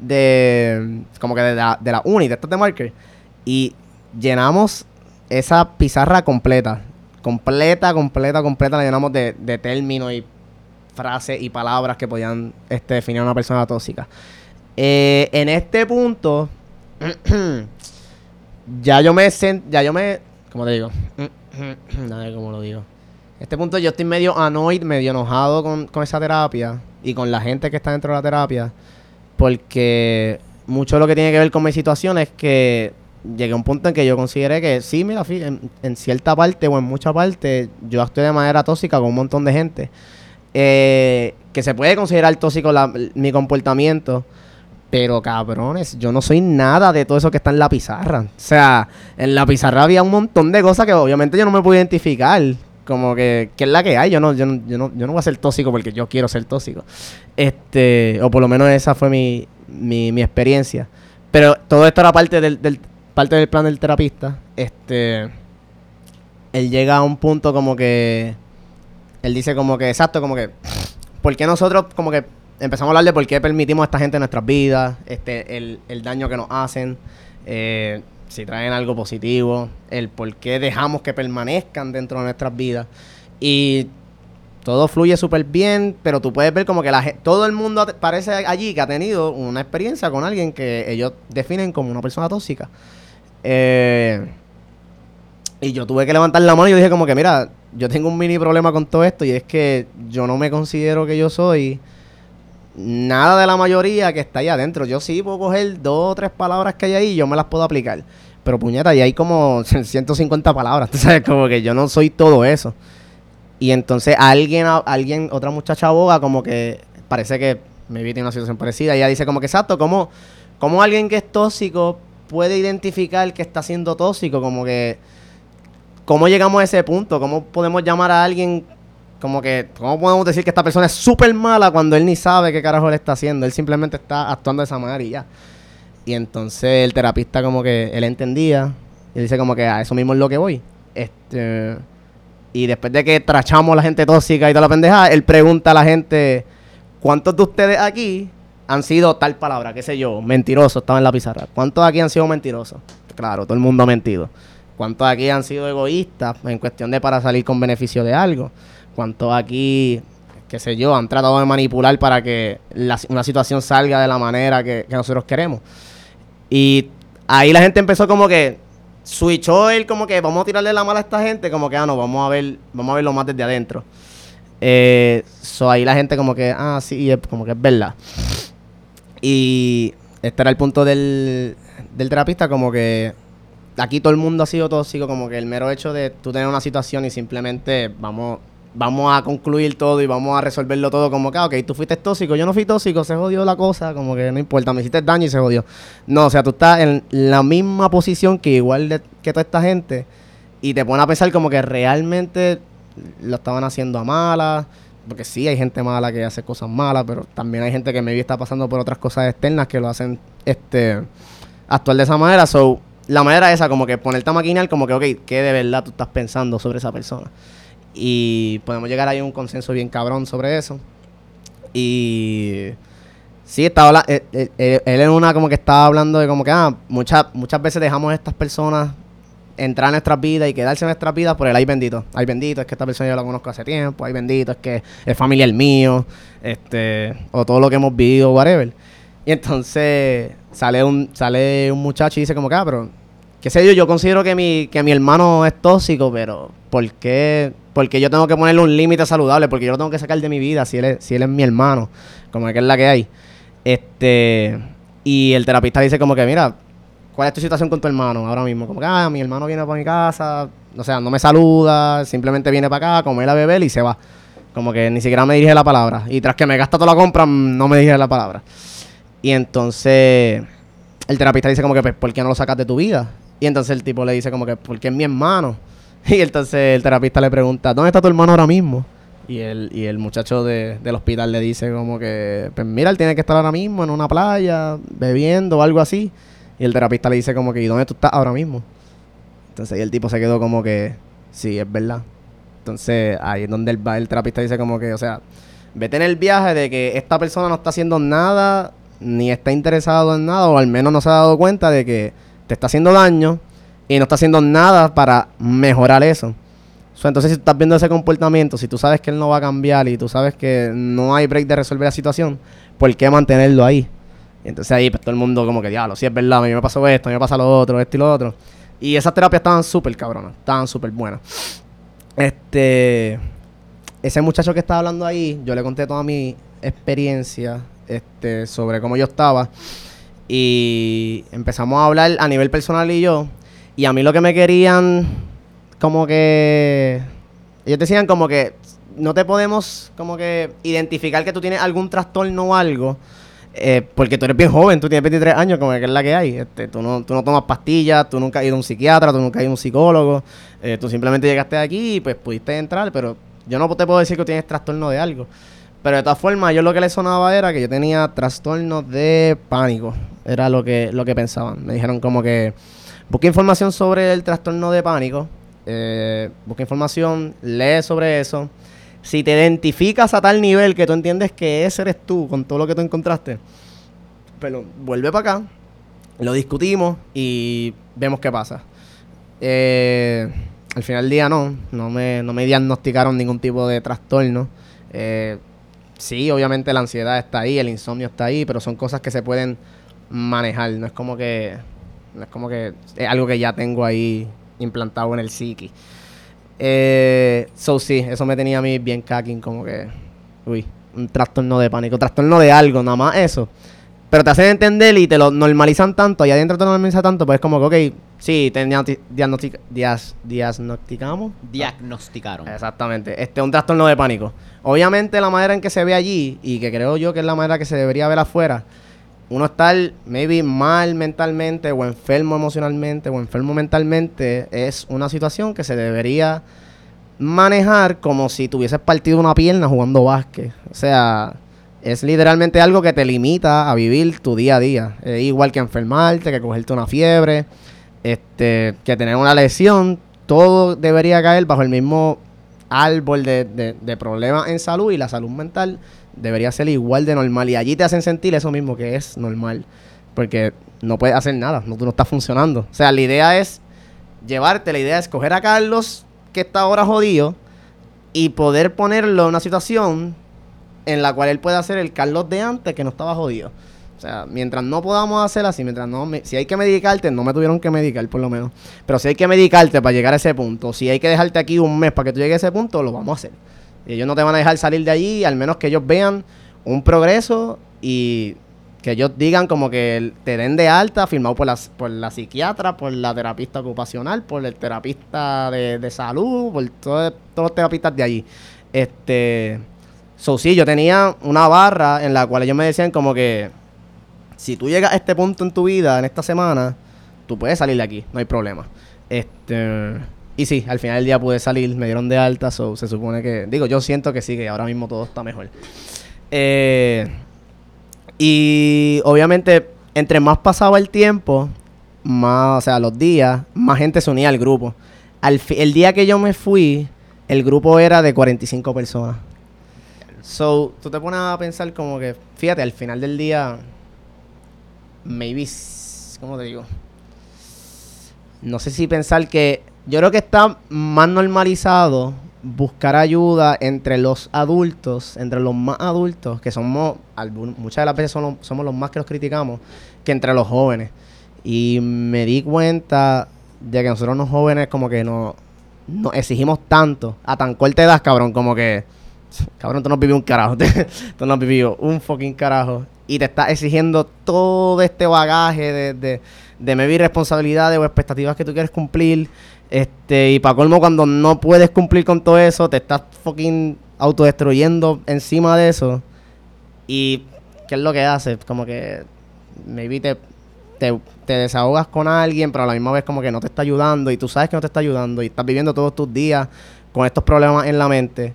de. como que de la, de la uni, de estas de marker. Y llenamos esa pizarra completa. Completa, completa, completa. La llenamos de, de términos y frases y palabras que podían este, definir a una persona tóxica. Eh, en este punto. *clears throat* ya yo me. Ya yo me. ¿Cómo te digo? *clears throat* Nada, cómo lo digo este punto yo estoy medio annoyed, medio enojado con, esa terapia y con la gente que está dentro de la terapia, porque mucho de lo que tiene que ver con mi situación es que llegué a un punto en que yo consideré que sí, mira, en, en cierta parte o en mucha parte yo actué de manera tóxica con un montón de gente. Eh, que se puede considerar tóxico mi comportamiento, pero cabrones, yo no soy nada de todo eso que está en la pizarra. O sea, en la pizarra había un montón de cosas que obviamente yo no me puedo identificar como que, ¿qué es la que hay? Yo no, yo, no, yo, no, yo no voy a ser tóxico porque yo quiero ser tóxico. Este, o por lo menos esa fue mi, mi, mi experiencia. Pero todo esto era parte del, del, parte del plan del terapista. Este, él llega a un punto como que, él dice como que, exacto, como que, ¿por qué nosotros como que empezamos a hablar de por qué permitimos a esta gente en nuestras vidas, este, el, el daño que nos hacen? Eh, si traen algo positivo, el por qué dejamos que permanezcan dentro de nuestras vidas. Y todo fluye súper bien, pero tú puedes ver como que la, todo el mundo parece allí que ha tenido una experiencia con alguien que ellos definen como una persona tóxica. Eh, y yo tuve que levantar la mano y dije como que, mira, yo tengo un mini problema con todo esto y es que yo no me considero que yo soy nada de la mayoría que está ahí adentro. Yo sí puedo coger dos o tres palabras que hay ahí y yo me las puedo aplicar. Pero puñeta, y hay como *laughs* 150 palabras. *laughs* Tú sabes, como que yo no soy todo eso. Y entonces alguien, alguien, otra muchacha aboga como que parece que me vi en una situación parecida. Ella dice como que exacto, como, como alguien que es tóxico puede identificar que está siendo tóxico, como que cómo llegamos a ese punto, cómo podemos llamar a alguien como que, ¿cómo podemos decir que esta persona es súper mala cuando él ni sabe qué carajo le está haciendo? Él simplemente está actuando de esa manera y ya. Y entonces el terapista como que él entendía y dice como que a eso mismo es lo que voy. Este Y después de que trachamos a la gente tóxica y toda la pendejada, él pregunta a la gente, ¿cuántos de ustedes aquí han sido tal palabra, qué sé yo, mentiroso, estaba en la pizarra? ¿Cuántos aquí han sido mentirosos? Claro, todo el mundo ha mentido. ¿Cuántos aquí han sido egoístas en cuestión de para salir con beneficio de algo? ¿Cuántos aquí, qué sé yo, han tratado de manipular para que una situación salga de la manera que, nosotros queremos? Y ahí la gente empezó como que switchó él como que vamos a tirarle la mala a esta gente, como que ah no, vamos a ver, vamos a verlo más desde adentro. Eh, so ahí la gente como que, ah, sí, como que es verdad. Y este era el punto del, del terapista, como que aquí todo el mundo ha sido tóxico, como que el mero hecho de tú tener una situación y simplemente vamos, vamos a concluir todo y vamos a resolverlo todo como que, ah, ok, tú fuiste tóxico, yo no fui tóxico, se jodió la cosa, como que no importa, me hiciste daño y se jodió. No, o sea, tú estás en la misma posición que igual que toda esta gente y te pone a pensar como que realmente lo estaban haciendo a malas, porque sí hay gente mala que hace cosas malas, pero también hay gente que maybe está pasando por otras cosas externas que lo hacen este actuar de esa manera. So, la manera esa, como que ponerte a maquinar, como que, ok, ¿qué de verdad tú estás pensando sobre esa persona? Y podemos llegar ahí a un consenso bien cabrón sobre eso. Y sí, estaba habla- eh, eh, eh, él en una como que estaba hablando de como que, ah, muchas, muchas veces dejamos a estas personas entrar a nuestras vidas y quedarse en nuestras vidas por el ay bendito. Ay bendito, es que esta persona yo la conozco hace tiempo, ay bendito, es que es familiar mío, este, o todo lo que hemos vivido, whatever. Y entonces sale un, sale un muchacho y dice como que, ah, qué sé yo, yo considero que mi, que mi hermano es tóxico, pero ¿por qué? Porque yo tengo que ponerle un límite saludable, porque yo lo tengo que sacar de mi vida si él es, si él es mi hermano, como que es la que hay. Este, y el terapista dice como que, mira, ¿cuál es tu situación con tu hermano ahora mismo? Como que, ah, mi hermano viene para mi casa, o sea, no me saluda, simplemente viene para acá, come a beber y se va. Como que ni siquiera me dirige la palabra. Y tras que me gasta toda la compra, no me dirige la palabra. Y entonces el terapista dice como que, pues, ¿por qué no lo sacas de tu vida? Y entonces el tipo le dice como que, porque es mi hermano. *laughs* Y entonces el terapista le pregunta, ¿dónde está tu hermano ahora mismo? Y el, y el muchacho de- del hospital le dice como que, pues mira, él tiene que estar ahora mismo en una playa, bebiendo o algo así. Y el terapista le dice como que, ¿y dónde tú estás ahora mismo? Entonces ahí el tipo se quedó como que, sí, es verdad. Entonces ahí es donde el, va- el terapista dice como que, o sea, vete en el viaje de que esta persona no está haciendo nada, ni está interesado en nada, o al menos no se ha dado cuenta de que te está haciendo daño y no está haciendo nada para mejorar eso. So, entonces, si tú estás viendo ese comportamiento, si tú sabes que él no va a cambiar y tú sabes que no hay break de resolver la situación, ¿por qué mantenerlo ahí? Y entonces ahí pues, todo el mundo como que, diablo, sí es verdad, a mí me pasó esto, a mí me pasa lo otro, esto y lo otro. Y esas terapias estaban súper cabronas, estaban súper buenas. Este, ese muchacho que estaba hablando ahí, yo le conté toda mi experiencia este, sobre cómo yo estaba. Y empezamos a hablar a nivel personal y yo. Y a mí lo que me querían, como que. Ellos decían como que no te podemos, como que, identificar que tú tienes algún trastorno o algo. eh, porque tú eres bien joven, tú tienes 23 años, como que es la que hay. Este, tú, no, tú no tomas pastillas, tú nunca has ido a un psiquiatra, tú nunca has ido a un psicólogo. eh, tú simplemente llegaste aquí y pues pudiste entrar, pero yo no te puedo decir que tienes trastorno de algo. Pero de todas formas, yo lo que le sonaba era que yo tenía trastornos de pánico. Era lo que, lo que pensaban. Me dijeron como que busca información sobre el trastorno de pánico. eh, busca información, lee sobre eso. Si te identificas a tal nivel que tú entiendes que ese eres tú con todo lo que tú encontraste, pero vuelve para acá, lo discutimos y vemos qué pasa. Eh, al final del día no, no me, no me diagnosticaron ningún tipo de trastorno. Eh, sí, obviamente la ansiedad está ahí, el insomnio está ahí, pero son cosas que se pueden manejar. No es como que, no es como que es algo que ya tengo ahí implantado en el psiqui. Eh, so sí, eso me tenía a mí bien cacking, como que, uy, un trastorno de pánico, trastorno de algo, nada más eso. Pero te hacen entender y te lo normalizan tanto, y adentro te lo normalizan tanto, pues es como que, ok, sí, te diagnosti- diagnostic- dias- diagnosticamos. Diagnosticaron. Exactamente. Este es un trastorno de pánico. Obviamente la manera en que se ve allí, y que creo yo que es la manera que se debería ver afuera, uno estar maybe mal mentalmente o enfermo emocionalmente o enfermo mentalmente es una situación que se debería manejar como si tuvieses partido una pierna jugando básquet. O sea, es literalmente algo que te limita a vivir tu día a día. Igual que enfermarte, que cogerte una fiebre, este, que tener una lesión. Todo debería caer bajo el mismo árbol de, de, de problemas en salud y la salud mental debería ser igual de normal. Y allí te hacen sentir eso mismo que es normal. Porque no puedes hacer nada, no, tú no estás funcionando. O sea, la idea es llevarte, la idea es coger a Carlos, que está ahora jodido, y poder ponerlo en una situación en la cual él puede hacer el Carlos de antes que no estaba jodido. O sea, mientras no podamos hacer así, mientras no, me- si hay que medicarte, no me tuvieron que medicar por lo menos, pero si hay que medicarte para llegar a ese punto, si hay que dejarte aquí un mes para que tú llegues a ese punto, lo vamos a hacer. Y ellos no te van a dejar salir de allí, al menos que ellos vean un progreso y que ellos digan como que te den de alta, firmado por la, por la psiquiatra, por la terapista ocupacional, por el terapista de, de salud, por todo- todos los terapistas de allí. Este, so sí, yo tenía una barra en la cual ellos me decían como que si tú llegas a este punto en tu vida, en esta semana, tú puedes salir de aquí, no hay problema. Este, y sí, al final del día pude salir, me dieron de alta, so se supone que, digo, yo siento que sí, que ahora mismo todo está mejor. Eh, y obviamente, entre más pasaba el tiempo, más, o sea, los días, más gente se unía al grupo. Al el día que yo me fui, el grupo era de 45 personas. So, tú te pones a pensar como que, fíjate, al final del día, maybe, ¿cómo te digo? No sé si pensar que, yo creo que está más normalizado buscar ayuda entre los adultos, entre los más adultos, que somos, muchas de las veces son los- somos los más que los criticamos, que entre los jóvenes. Y me di cuenta de que nosotros los jóvenes como que no, nos exigimos tanto, a tan corta edad, cabrón, como que, cabrón, tú no has vivido un carajo, *laughs* tú no has vivido un fucking carajo. Y te estás exigiendo todo este bagaje de, de, de maybe responsabilidades o expectativas que tú quieres cumplir. Este, y para colmo, cuando no puedes cumplir con todo eso, te estás fucking autodestruyendo encima de eso. Y, ¿qué es lo que haces? Como que, maybe te, te, te desahogas con alguien, pero a la misma vez como que no te está ayudando y tú sabes que no te está ayudando y estás viviendo todos tus días con estos problemas en la mente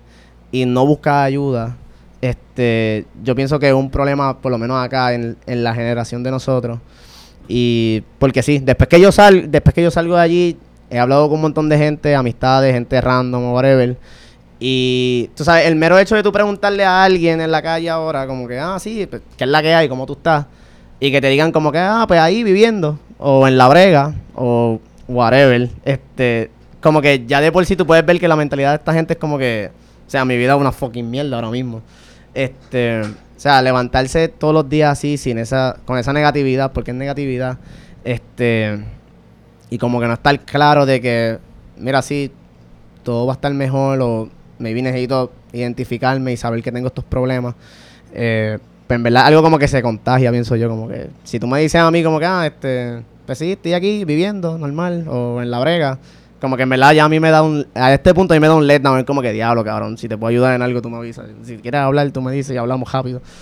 y no buscas ayuda. Este, yo pienso que es un problema, por lo menos acá, en, en la generación de nosotros. Y porque sí, después que yo sal, después que yo salgo de allí, he hablado con un montón de gente, amistades, gente random whatever. Y tú sabes, el mero hecho de tú preguntarle a alguien en la calle ahora, como que, ah, sí, pues, ¿qué es la que hay? ¿Cómo tú estás? Y que te digan como que, ah, pues ahí viviendo, o en la brega, o whatever. Este, como que ya de por sí tú puedes ver que la mentalidad de esta gente es como que, o sea, mi vida es una fucking mierda ahora mismo. Este, o sea, levantarse todos los días así, sin esa, con esa negatividad, porque es negatividad, este, y como que no estar claro de que, mira, sí, todo va a estar mejor, o maybe necesito identificarme y saber que tengo estos problemas. Eh, pues en verdad, algo como que se contagia, pienso yo, como que, si tú me dices a mí como que, ah, este, pues sí, estoy aquí viviendo, normal, o en la brega, como que en verdad ya a mí me da un, a este punto a mí me da un letdown, es como que diablo, cabrón, si te puedo ayudar en algo tú me avisas, si quieres hablar tú me dices y hablamos rápido. *laughs*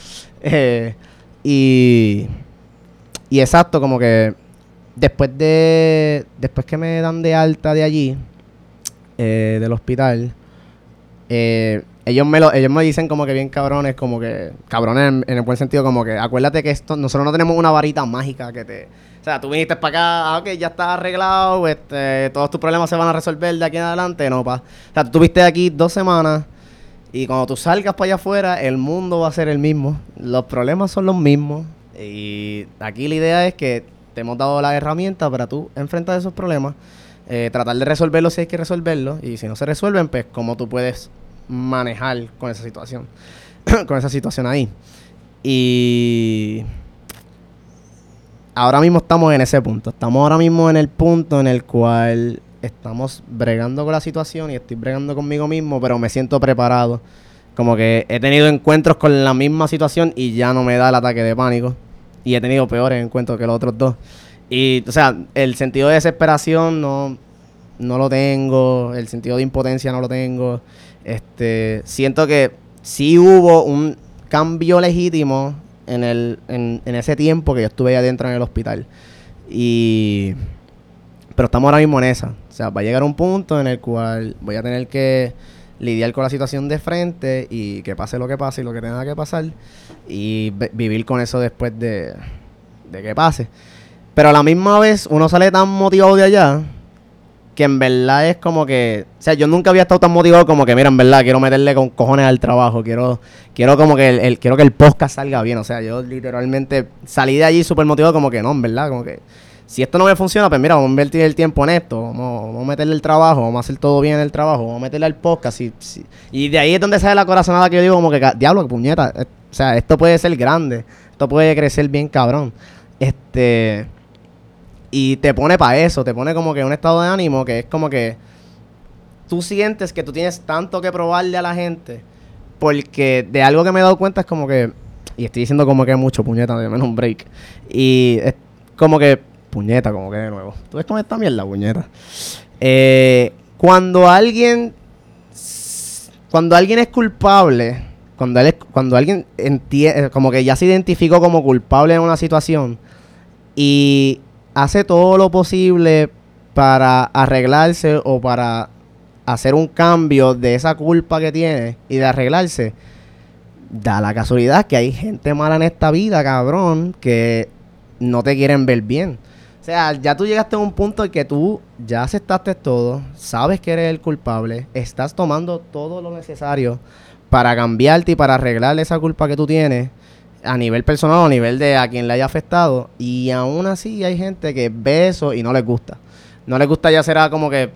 Eh, y, y exacto, como que después de, después que me dan de alta de allí, eh, del hospital, eh, ellos me lo, ellos me dicen como que bien cabrones, como que cabrones en, el buen sentido, como que acuérdate que esto, nosotros no tenemos una varita mágica que te, o sea, tú viniste para acá, ah, ok, ya está arreglado, este, todos tus problemas se van a resolver de aquí en adelante, no, pa. O sea, tú estuviste aquí dos semanas y cuando tú salgas para allá afuera, el mundo va a ser el mismo, los problemas son los mismos y aquí la idea es que te hemos dado la herramienta para tú enfrentar esos problemas, eh, tratar de resolverlos si hay que resolverlos y si no se resuelven, pues cómo tú puedes manejar con esa situación, *clears throat* con esa situación ahí. Y ahora mismo estamos en ese punto. Estamos ahora mismo en el punto en el cual estamos bregando con la situación y estoy bregando conmigo mismo, pero me siento preparado. Como que he tenido encuentros con la misma situación y ya no me da el ataque de pánico. Y he tenido peores encuentros que los otros dos. Y, o sea, el sentido de desesperación no, no lo tengo. El sentido de impotencia no lo tengo. Este, siento que sí hubo un cambio legítimo en, el, en, ese tiempo que yo estuve ahí adentro en el hospital. Y. Pero estamos ahora mismo en esa. O sea, va a llegar un punto en el cual voy a tener que lidiar con la situación de frente y que pase lo que pase y lo que tenga que pasar. Y vivir con eso después de, de que pase. Pero a la misma vez uno sale tan motivado de allá que en verdad es como que, o sea, yo nunca había estado tan motivado como que, mira, en verdad, quiero meterle con cojones al trabajo, quiero, quiero como que el, quiero que el podcast salga bien, o sea, yo literalmente salí de allí súper motivado como que no, en verdad, como que si esto no me funciona, pues mira, vamos a invertir el tiempo en esto, vamos, a meterle el trabajo, vamos a hacer todo bien en el trabajo, vamos a meterle al podcast, y, y de ahí es donde sale la corazonada que yo digo como que, diablo, que puñeta, o sea, esto puede ser grande, esto puede crecer bien cabrón, este... Y te pone para eso, te pone como que un estado de ánimo que es como que tú sientes que tú tienes tanto que probarle a la gente. Porque de algo que me he dado cuenta es como que, y estoy diciendo como que mucho puñeta, de menos un break. Y es como que, puñeta, como que de nuevo. ¿Tú ves cómo esta mierda, puñeta? Eh, cuando alguien, cuando alguien es culpable, cuando, él cuando alguien entiende, como que ya se identificó como culpable en una situación y hace todo lo posible para arreglarse o para hacer un cambio de esa culpa que tiene y de arreglarse, da la casualidad que hay gente mala en esta vida, cabrón, que no te quieren ver bien. O sea, ya tú llegaste a un punto en que tú ya aceptaste todo, sabes que eres el culpable, estás tomando todo lo necesario para cambiarte y para arreglar esa culpa que tú tienes a nivel personal o a nivel de a quien le haya afectado. Y aún así hay gente que ve eso y no les gusta. No les gusta ya será como que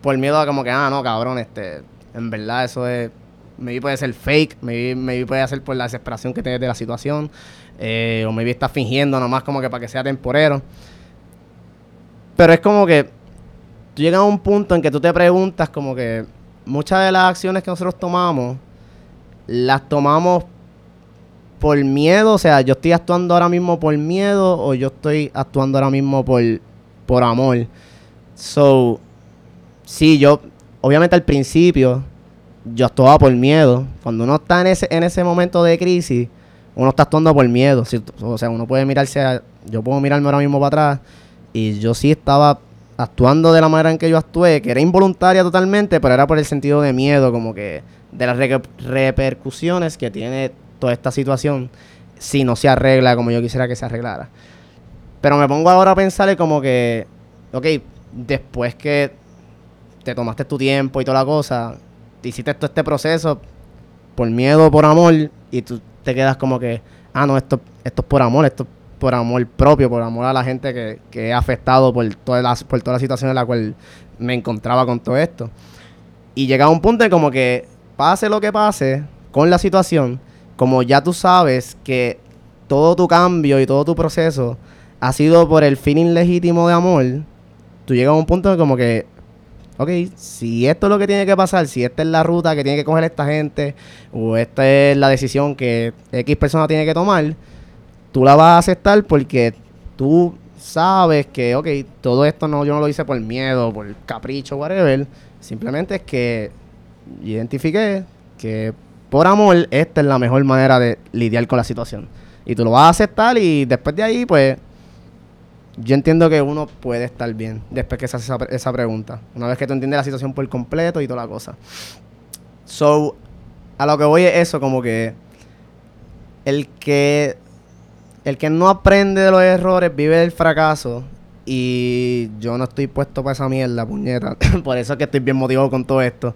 por miedo a como que, ah, no, cabrón, este, en verdad eso es, maybe puede ser fake, maybe, maybe puede ser por la desesperación que tienes de la situación, eh, o maybe estás fingiendo nomás como que para que sea temporero. Pero es como que tú llegas a un punto en que tú te preguntas como que muchas de las acciones que nosotros tomamos, las tomamos por miedo, o sea, yo estoy actuando ahora mismo por miedo o yo estoy actuando ahora mismo por, por amor. So, sí, yo, obviamente al principio, yo actuaba por miedo. Cuando uno está en ese, en ese momento de crisis, uno está actuando por miedo. o sea, uno puede mirarse, yo puedo mirarme ahora mismo para atrás y yo sí estaba actuando de la manera en que yo actué, que era involuntaria totalmente, pero era por el sentido de miedo, como que de las repercusiones que tiene toda esta situación si no se arregla como yo quisiera que se arreglara. Pero me pongo ahora a pensarle como que, ok, después que te tomaste tu tiempo y toda la cosa, te hiciste todo este proceso por miedo, por amor, y tú te quedas como que, ah, no, esto, esto es por amor, esto es por amor propio, por amor a la gente que, que he afectado por toda, la, por la situación en la cual me encontraba con todo esto. Y llega a un punto de como que pase lo que pase con la situación, como ya tú sabes que todo tu cambio y todo tu proceso ha sido por el feeling legítimo de amor, tú llegas a un punto de como que, ok, si esto es lo que tiene que pasar, si esta es la ruta que tiene que coger esta gente, o esta es la decisión que X persona tiene que tomar, tú la vas a aceptar porque tú sabes que, ok, todo esto no, yo no lo hice por miedo, por capricho, whatever. Simplemente es que identifiqué que por amor, esta es la mejor manera de lidiar con la situación. Y tú lo vas a aceptar y después de ahí, pues, yo entiendo que uno puede estar bien después que se hace esa, pregunta. Una vez que tú entiendes la situación por completo y toda la cosa. So, a lo que voy es eso, como que el que el que no aprende de los errores vive del fracaso y yo no estoy puesto para esa mierda, puñeta. *laughs* por eso es que estoy bien motivado con todo esto.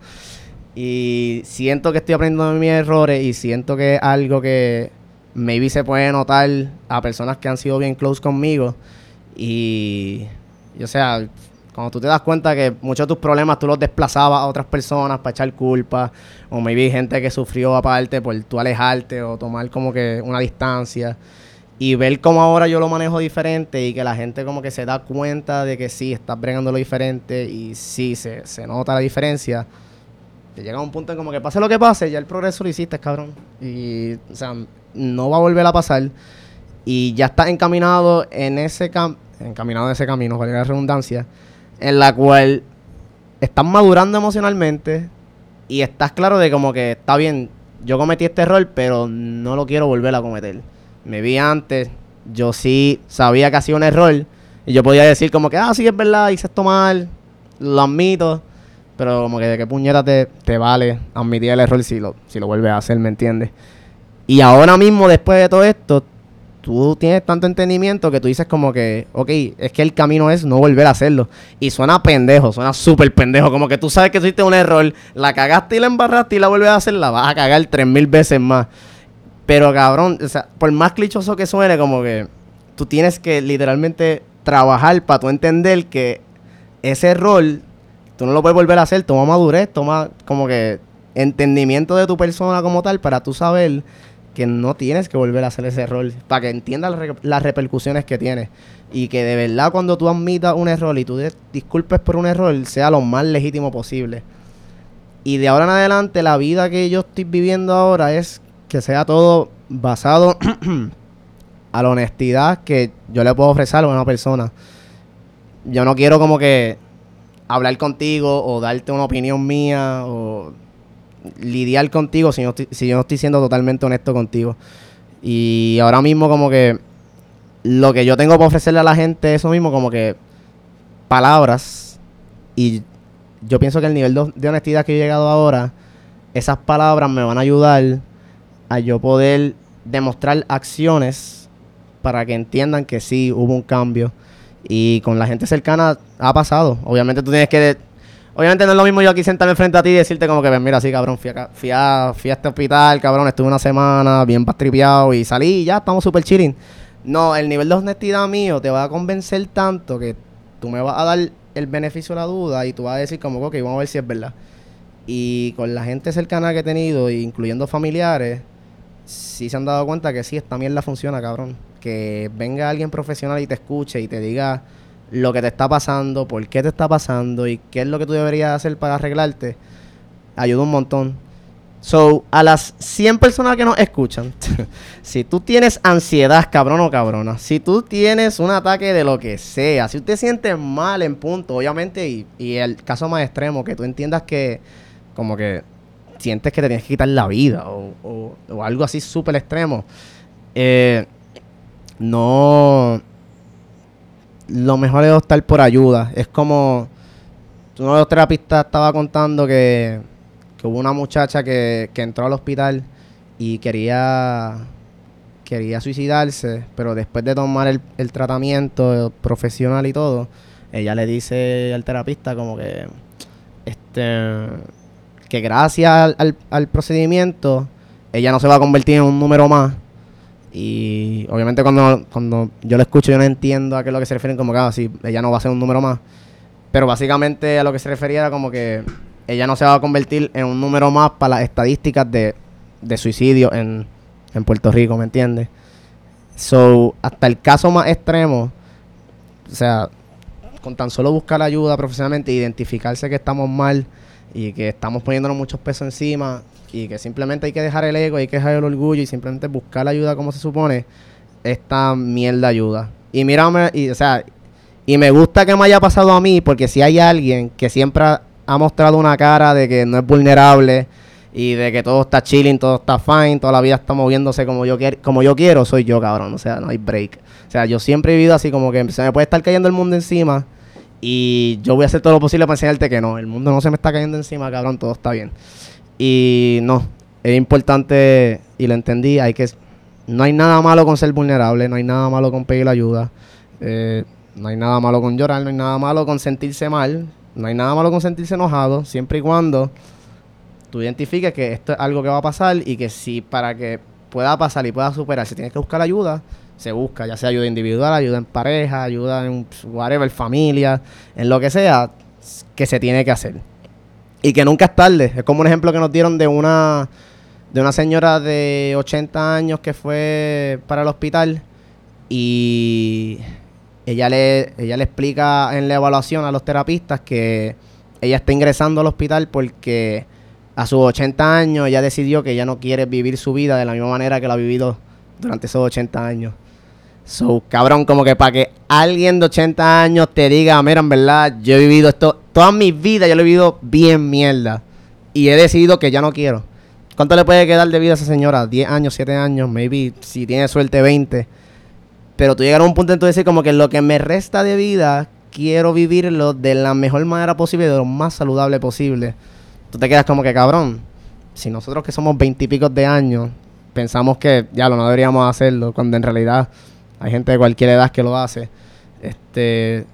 Y siento que estoy aprendiendo de mis errores y siento que es algo que maybe se puede notar a personas que han sido bien close conmigo. Y, o sea, cuando tú te das cuenta que muchos de tus problemas tú los desplazabas a otras personas para echar culpa, o maybe gente que sufrió aparte por tú alejarte o tomar como que una distancia. Y ver cómo ahora yo lo manejo diferente y que la gente como que se da cuenta de que sí, estás lo diferente y sí, se, se nota la diferencia llega a un punto en como que pase lo que pase, ya el progreso lo hiciste, cabrón. Y, o sea, no va a volver a pasar. Y ya estás encaminado en ese cam encaminado en ese camino, valga la redundancia, en la cual estás madurando emocionalmente y estás claro de como que está bien, yo cometí este error, pero no lo quiero volver a cometer. Me vi antes, yo sí sabía que hacía un error y yo podía decir como que, ah, sí, es verdad, hice esto mal, lo admito pero como que de qué puñeta te, te vale admitir el error si lo, si lo vuelves a hacer, ¿me entiendes? Y ahora mismo, después de todo esto, tú tienes tanto entendimiento que tú dices como que, ok, es que el camino es no volver a hacerlo. Y suena pendejo, suena súper pendejo, como que tú sabes que hiciste un error, la cagaste y la embarraste y la vuelves a hacer, la vas a cagar tres mil veces más. Pero cabrón, o sea, por más clichoso que suene, como que tú tienes que literalmente trabajar para tú entender que ese error tú no lo puedes volver a hacer, toma madurez, toma como que entendimiento de tu persona como tal para tú saber que no tienes que volver a hacer ese error, para que entiendas las, repercusiones que tiene. Y que de verdad cuando tú admitas un error y tú disculpes por un error, sea lo más legítimo posible. Y de ahora en adelante la vida que yo estoy viviendo ahora es que sea todo basado *clears throat* a la honestidad que yo le puedo ofrecer a una persona. Yo no quiero como que hablar contigo o darte una opinión mía o lidiar contigo si, yo no estoy siendo totalmente honesto contigo. Y ahora mismo como que lo que yo tengo para ofrecerle a la gente es eso mismo, como que palabras. Y yo pienso que el nivel de honestidad que he llegado ahora, esas palabras me van a ayudar a yo poder demostrar acciones para que entiendan que sí hubo un cambio. Y con la gente cercana ha pasado. Obviamente tú tienes que Obviamente no es lo mismo yo aquí sentarme frente a ti y decirte como que, mira, sí, cabrón, fui, fui, a, fui a este hospital, cabrón, estuve una semana bien pastripeado y salí y ya, estamos súper chilling. No, el nivel de honestidad mío te va a convencer tanto que tú me vas a dar el beneficio de la duda y tú vas a decir como, ok, vamos a ver si es verdad. Y con la gente cercana que he tenido, incluyendo familiares, sí se han dado cuenta que sí, esta mierda funciona, cabrón. Que venga alguien profesional y te escuche y te diga lo que te está pasando, por qué te está pasando y qué es lo que tú deberías hacer para arreglarte, ayuda un montón. So, a las 100 personas que nos escuchan, *laughs* si tú tienes ansiedad, cabrón o cabrona, si tú tienes un ataque de lo que sea, si usted siente mal en punto, obviamente, y, y el caso más extremo, que tú entiendas que, como que sientes que te tienes que quitar la vida o, o algo así súper extremo, eh, no lo mejor es optar por ayuda. Es como uno de los terapistas estaba contando que, hubo una muchacha que, entró al hospital y quería quería suicidarse, pero después de tomar el, tratamiento profesional y todo, ella le dice al terapista como que este que gracias al, al procedimiento ella no se va a convertir en un número más y obviamente cuando, cuando yo lo escucho yo no entiendo a qué es lo que se refieren como que ah, ella no va a ser un número más. Pero básicamente a lo que se refería era como que ella no se va a convertir en un número más para las estadísticas de, suicidio en, en Puerto Rico, ¿me entiendes? So, hasta el caso más extremo, o sea, con tan solo buscar ayuda profesionalmente, identificarse que estamos mal y que estamos poniéndonos muchos pesos encima, y que simplemente hay que dejar el ego, hay que dejar el orgullo y simplemente buscar la ayuda como se supone, esta mierda ayuda. Y mírame, y, o sea, y me gusta que me haya pasado a mí porque si hay alguien que siempre ha, mostrado una cara de que no es vulnerable y de que todo está chilling, todo está fine, toda la vida está moviéndose como yo, como yo quiero, soy yo, cabrón. O sea, no hay break. O sea, yo siempre he vivido así como que se me puede estar cayendo el mundo encima y yo voy a hacer todo lo posible para enseñarte que no, el mundo no se me está cayendo encima, cabrón, todo está bien. Y no, es importante y lo entendí, hay que no hay nada malo con ser vulnerable, no hay nada malo con pedir ayuda, eh, no hay nada malo con llorar, no hay nada malo con sentirse mal, no hay nada malo con sentirse enojado, siempre y cuando tú identifiques que esto es algo que va a pasar y que si para que pueda pasar y pueda superar, si tienes que buscar ayuda, se busca, ya sea ayuda individual, ayuda en pareja, ayuda en whatever, familia, en lo que sea, que se tiene que hacer y que nunca es tarde. Es como un ejemplo que nos dieron de una de una señora de 80 años que fue para el hospital y ella le ella le explica en la evaluación a los terapistas que ella está ingresando al hospital porque a sus 80 años ella decidió que ella no quiere vivir su vida de la misma manera que la ha vivido durante esos 80 años. So, cabrón, como que para que alguien de 80 años te diga, mira, en verdad, yo he vivido esto, toda mi vida yo lo he vivido bien mierda. Y he decidido que ya no quiero. ¿Cuánto le puede quedar de vida a esa señora? 10 años, 7 años, maybe, si tiene suerte, 20. Pero tú llegas a un punto en tu decir como que lo que me resta de vida, quiero vivirlo de la mejor manera posible, de lo más saludable posible. Tú te quedas como que, cabrón, si nosotros que somos 20 y pico de años, pensamos que ya lo no deberíamos hacerlo, cuando en realidad hay gente de cualquier edad que lo hace. Este,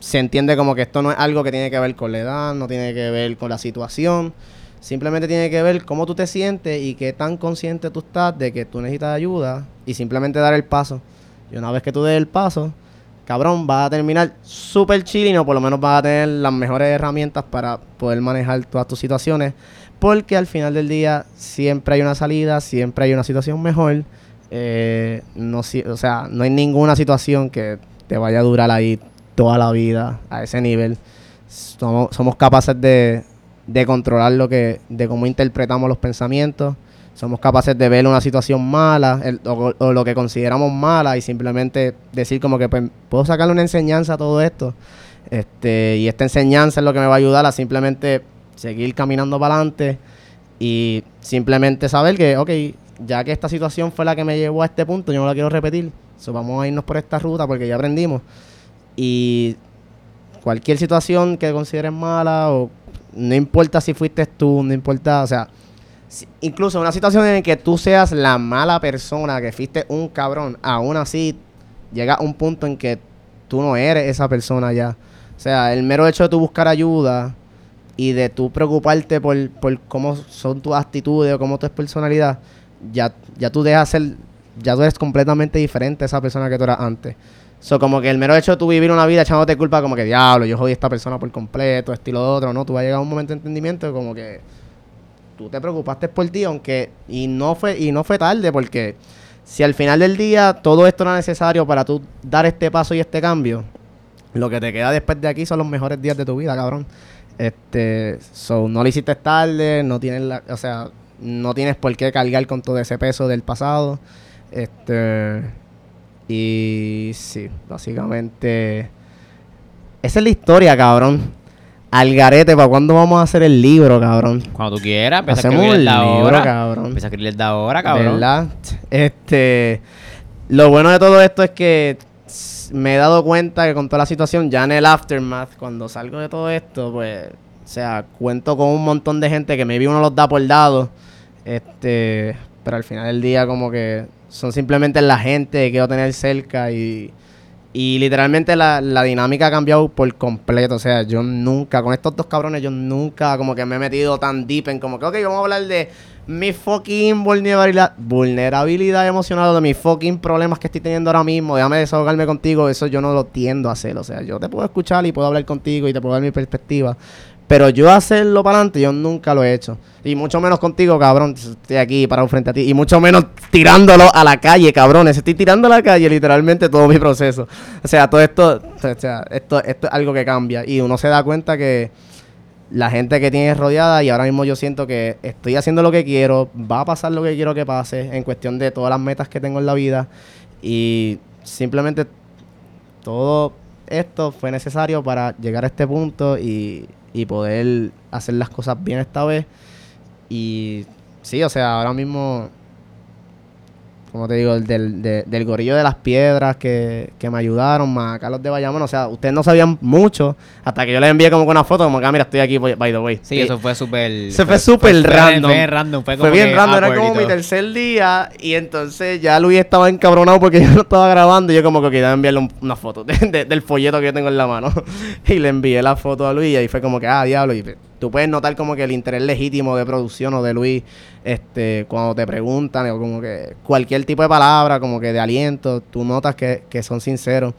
se entiende como que esto no es algo que tiene que ver con la edad, no tiene que ver con la situación, simplemente tiene que ver cómo tú te sientes y qué tan consciente tú estás de que tú necesitas ayuda y simplemente dar el paso. Y una vez que tú des el paso, cabrón, vas a terminar súper chilling o por lo menos vas a tener las mejores herramientas para poder manejar todas tus situaciones. Porque al final del día siempre hay una salida, siempre hay una situación mejor. Eh, no, o sea, no hay ninguna situación que te vaya a durar ahí toda la vida a ese nivel. Somos, somos capaces de, de controlar lo que, de cómo interpretamos los pensamientos somos capaces de ver una situación mala o, lo que consideramos mala y simplemente decir como que pues, puedo sacarle una enseñanza a todo esto. Este, y esta enseñanza es lo que me va a ayudar a simplemente seguir caminando para adelante y simplemente saber que, ok, ya que esta situación fue la que me llevó a este punto, yo no la quiero repetir. Vamos a irnos por esta ruta porque ya aprendimos. Y cualquier situación que consideres mala o no importa si fuiste tú, no importa, o sea, incluso una situación en la que tú seas la mala persona, que fuiste un cabrón, aún así llega un punto en que tú no eres esa persona ya. O sea, el mero hecho de tú buscar ayuda y de tú preocuparte por, cómo son tus actitudes o cómo tu personalidad, ya, ya tú dejas ser, ya tú eres completamente diferente a esa persona que tú eras antes. So, como que el mero hecho de tú vivir una vida echándote culpa, como que diablo, yo jodí a esta persona por completo, estilo otro, ¿no? Tú vas a llegar a un momento de entendimiento como que tú te preocupaste por ti, aunque y no fue y no fue tarde porque si al final del día todo esto era necesario para tú dar este paso y este cambio, lo que te queda después de aquí son los mejores días de tu vida, cabrón. Este, so, no lo hiciste tarde, no tienes la, o sea, no tienes por qué cargar con todo ese peso del pasado. Este, y sí, básicamente esa es la historia, cabrón. Algarete, ¿para cuándo vamos a hacer el libro, cabrón? Cuando tú quieras, empieza Hacemos a escribir el libro, cabrón. Empieza a escribir de ahora, cabrón. ¿Verdad? Este, lo bueno de todo esto es que me he dado cuenta que con toda la situación, ya en el aftermath, cuando salgo de todo esto, pues, o sea, cuento con un montón de gente que maybe uno los da por dado, este, pero al final del día como que son simplemente la gente que quiero tener cerca y y literalmente la, dinámica ha cambiado por completo. O sea, yo nunca, con estos dos cabrones, yo nunca como que me he metido tan deep en como que, ok, vamos a hablar de mi fucking vulnerabilidad, vulnerabilidad emocional, de mis fucking problemas que estoy teniendo ahora mismo. Déjame desahogarme contigo. Eso yo no lo tiendo a hacer. O sea, yo te puedo escuchar y puedo hablar contigo y te puedo dar mi perspectiva. Pero yo hacerlo para adelante, yo nunca lo he hecho. Y mucho menos contigo, cabrón. Estoy aquí parado frente a ti. Y mucho menos tirándolo a la calle, cabrones. Estoy tirando a la calle literalmente todo mi proceso. O sea, todo esto, o sea, esto, esto es algo que cambia. Y uno se da cuenta que la gente que tienes rodeada, y ahora mismo yo siento que estoy haciendo lo que quiero, va a pasar lo que quiero que pase en cuestión de todas las metas que tengo en la vida. Y simplemente todo esto fue necesario para llegar a este punto y y poder hacer las cosas bien esta vez. Y sí, o sea, ahora mismo como te digo, del, del gorillo de las piedras que, que, me ayudaron, más Carlos de Bayamón. O sea, ustedes no sabían mucho hasta que yo les envié como con una foto, como que, ah, mira, estoy aquí, by the way. Sí, eso fue súper. Se fue súper random. Fue, random. Fue, fue bien random, era como mi tercer día. Y entonces ya Luis estaba encabronado porque *laughs* yo no estaba grabando. Y yo, como que quería enviarle una foto del folleto que yo tengo en la mano. *laughs* y le envié la foto a Luis y ahí fue como que, ah, diablo. Y tú puedes notar como que el interés legítimo de producción o de Luis, este, cuando te preguntan, o como que cualquier tipo de palabra, como que de aliento, tú notas que, son sinceros.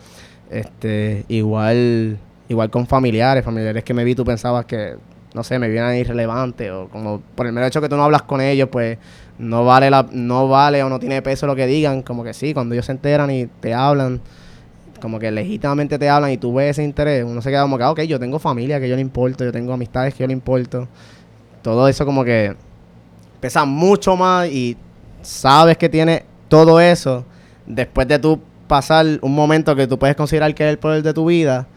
Este, igual, igual con familiares, familiares que me vi, tú pensabas que, no sé, me vienen irrelevantes, o como por el mero hecho que tú no hablas con ellos, pues no vale la, no vale o no tiene peso lo que digan, como que sí, cuando ellos se enteran y te hablan como que legítimamente te hablan y tú ves ese interés, uno se queda como que, ah, ok, yo tengo familia que yo le importo, yo tengo amistades que yo le importo. Todo eso como que pesa mucho más y sabes que tiene todo eso después de tú pasar un momento que tú puedes considerar que es el poder de tu vida,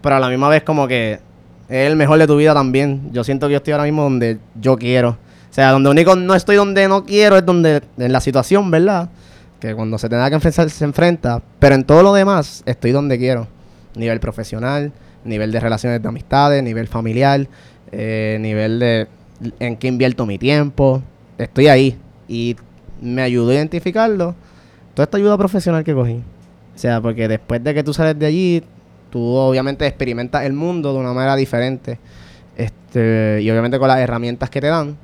pero a la misma vez como que es el mejor de tu vida también. Yo siento que yo estoy ahora mismo donde yo quiero. O sea, donde único no estoy donde no quiero es donde en la situación, ¿verdad? Que cuando se tenga que enfrentar se enfrenta, pero en todo lo demás estoy donde quiero. Nivel profesional, nivel de relaciones de amistades, nivel familiar, eh, nivel de en qué invierto mi tiempo. Estoy ahí y me ayudó a identificarlo, toda esta ayuda profesional que cogí. O sea, porque después de que tú sales de allí, tú obviamente experimentas el mundo de una manera diferente. Este, y obviamente con las herramientas que te dan.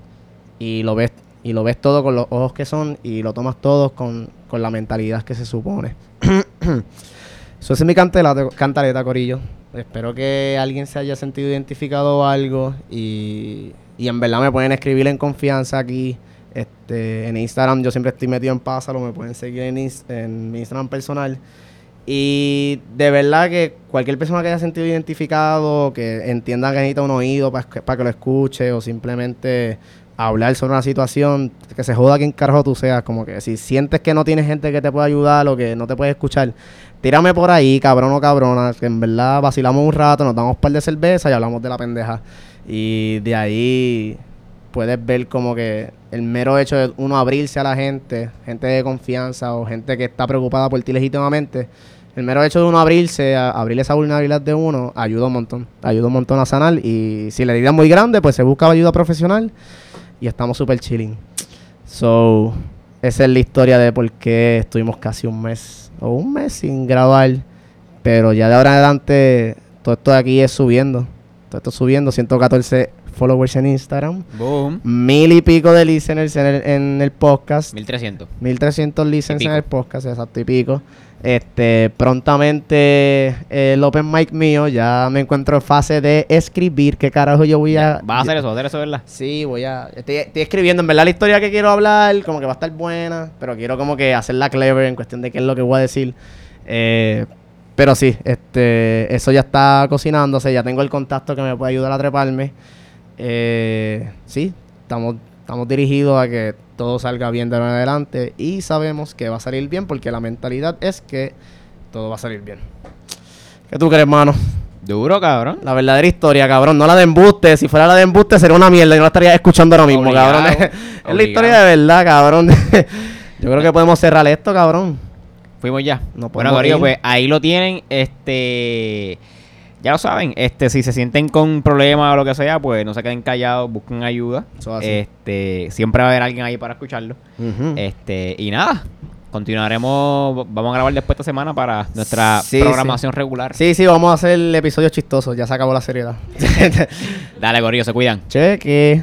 Y lo ves, y lo ves todo con los ojos que son y lo tomas todo con, con la mentalidad que se supone. *coughs* Eso es mi cantaleta, Corillo. Espero que alguien se haya sentido identificado o algo. Y, y en verdad me pueden escribir en confianza aquí. Este, en Instagram yo siempre estoy metido en Pásalo. Me pueden seguir en, en mi Instagram personal. Y de verdad que cualquier persona que haya sentido identificado, que entienda que necesita un oído para que lo escuche o simplemente hablar sobre una situación, que se joda quien carajo tú seas, como que si sientes que no tienes gente que te pueda ayudar o que no te puede escuchar, tírame por ahí, cabrón o cabrona, que en verdad vacilamos un rato, nos damos un par de cerveza y hablamos de la pendeja. Y de ahí puedes ver como que el mero hecho de uno abrirse a la gente, gente de confianza o gente que está preocupada por ti legítimamente, el mero hecho de uno abrirse, abrir esa vulnerabilidad de uno, ayuda un montón. Ayuda un montón a sanar. Y si la herida es muy grande, pues se busca ayuda profesional y estamos súper chilling. So, esa es la historia de por qué estuvimos casi un mes o un mes sin grabar. Pero ya de ahora en adelante, todo esto de aquí es subiendo. Todo esto subiendo. 114 followers en Instagram. Boom. Mil y pico de listeners en el, en el podcast. 1300. 1300 listeners en el podcast, exacto y pico. Este, prontamente eh, el open mic mío ya me encuentro en fase de escribir. ¿Qué carajo yo voy a...? ¿Vas a hacer eso? ¿Vas a hacer eso, verdad? Sí, voy a... Estoy, estoy escribiendo, en verdad, la historia que quiero hablar, como que va a estar buena, pero quiero como que hacerla clever en cuestión de qué es lo que voy a decir. Eh, pero sí, este, eso ya está cocinándose, ya tengo el contacto que me puede ayudar a treparme. Eh, sí, estamos, estamos dirigidos a que todo salga bien de ahora en adelante y sabemos que va a salir bien porque la mentalidad es que todo va a salir bien. ¿Qué tú crees, hermano? Duro, cabrón. La verdadera historia, cabrón. No la de embuste. Si fuera la de embuste sería una mierda y no la estaría escuchando ahora mismo, Obligado, cabrón. es la historia de verdad, cabrón. *laughs* Yo creo que podemos cerrar esto, cabrón. Fuimos ya. No bueno, podemos Corillo, pues ahí lo tienen. Este. Ya lo saben. Este, si se sienten con problemas o lo que sea, pues no se queden callados, busquen ayuda. Eso así. Este, siempre va a haber alguien ahí para escucharlo. Este, y nada. Continuaremos, vamos a grabar después esta semana para nuestra Sí, programación regular. Sí, sí, vamos a hacer episodios chistosos. Ya se acabó la seriedad. *laughs* Dale, Corillo, se cuidan. Cheque.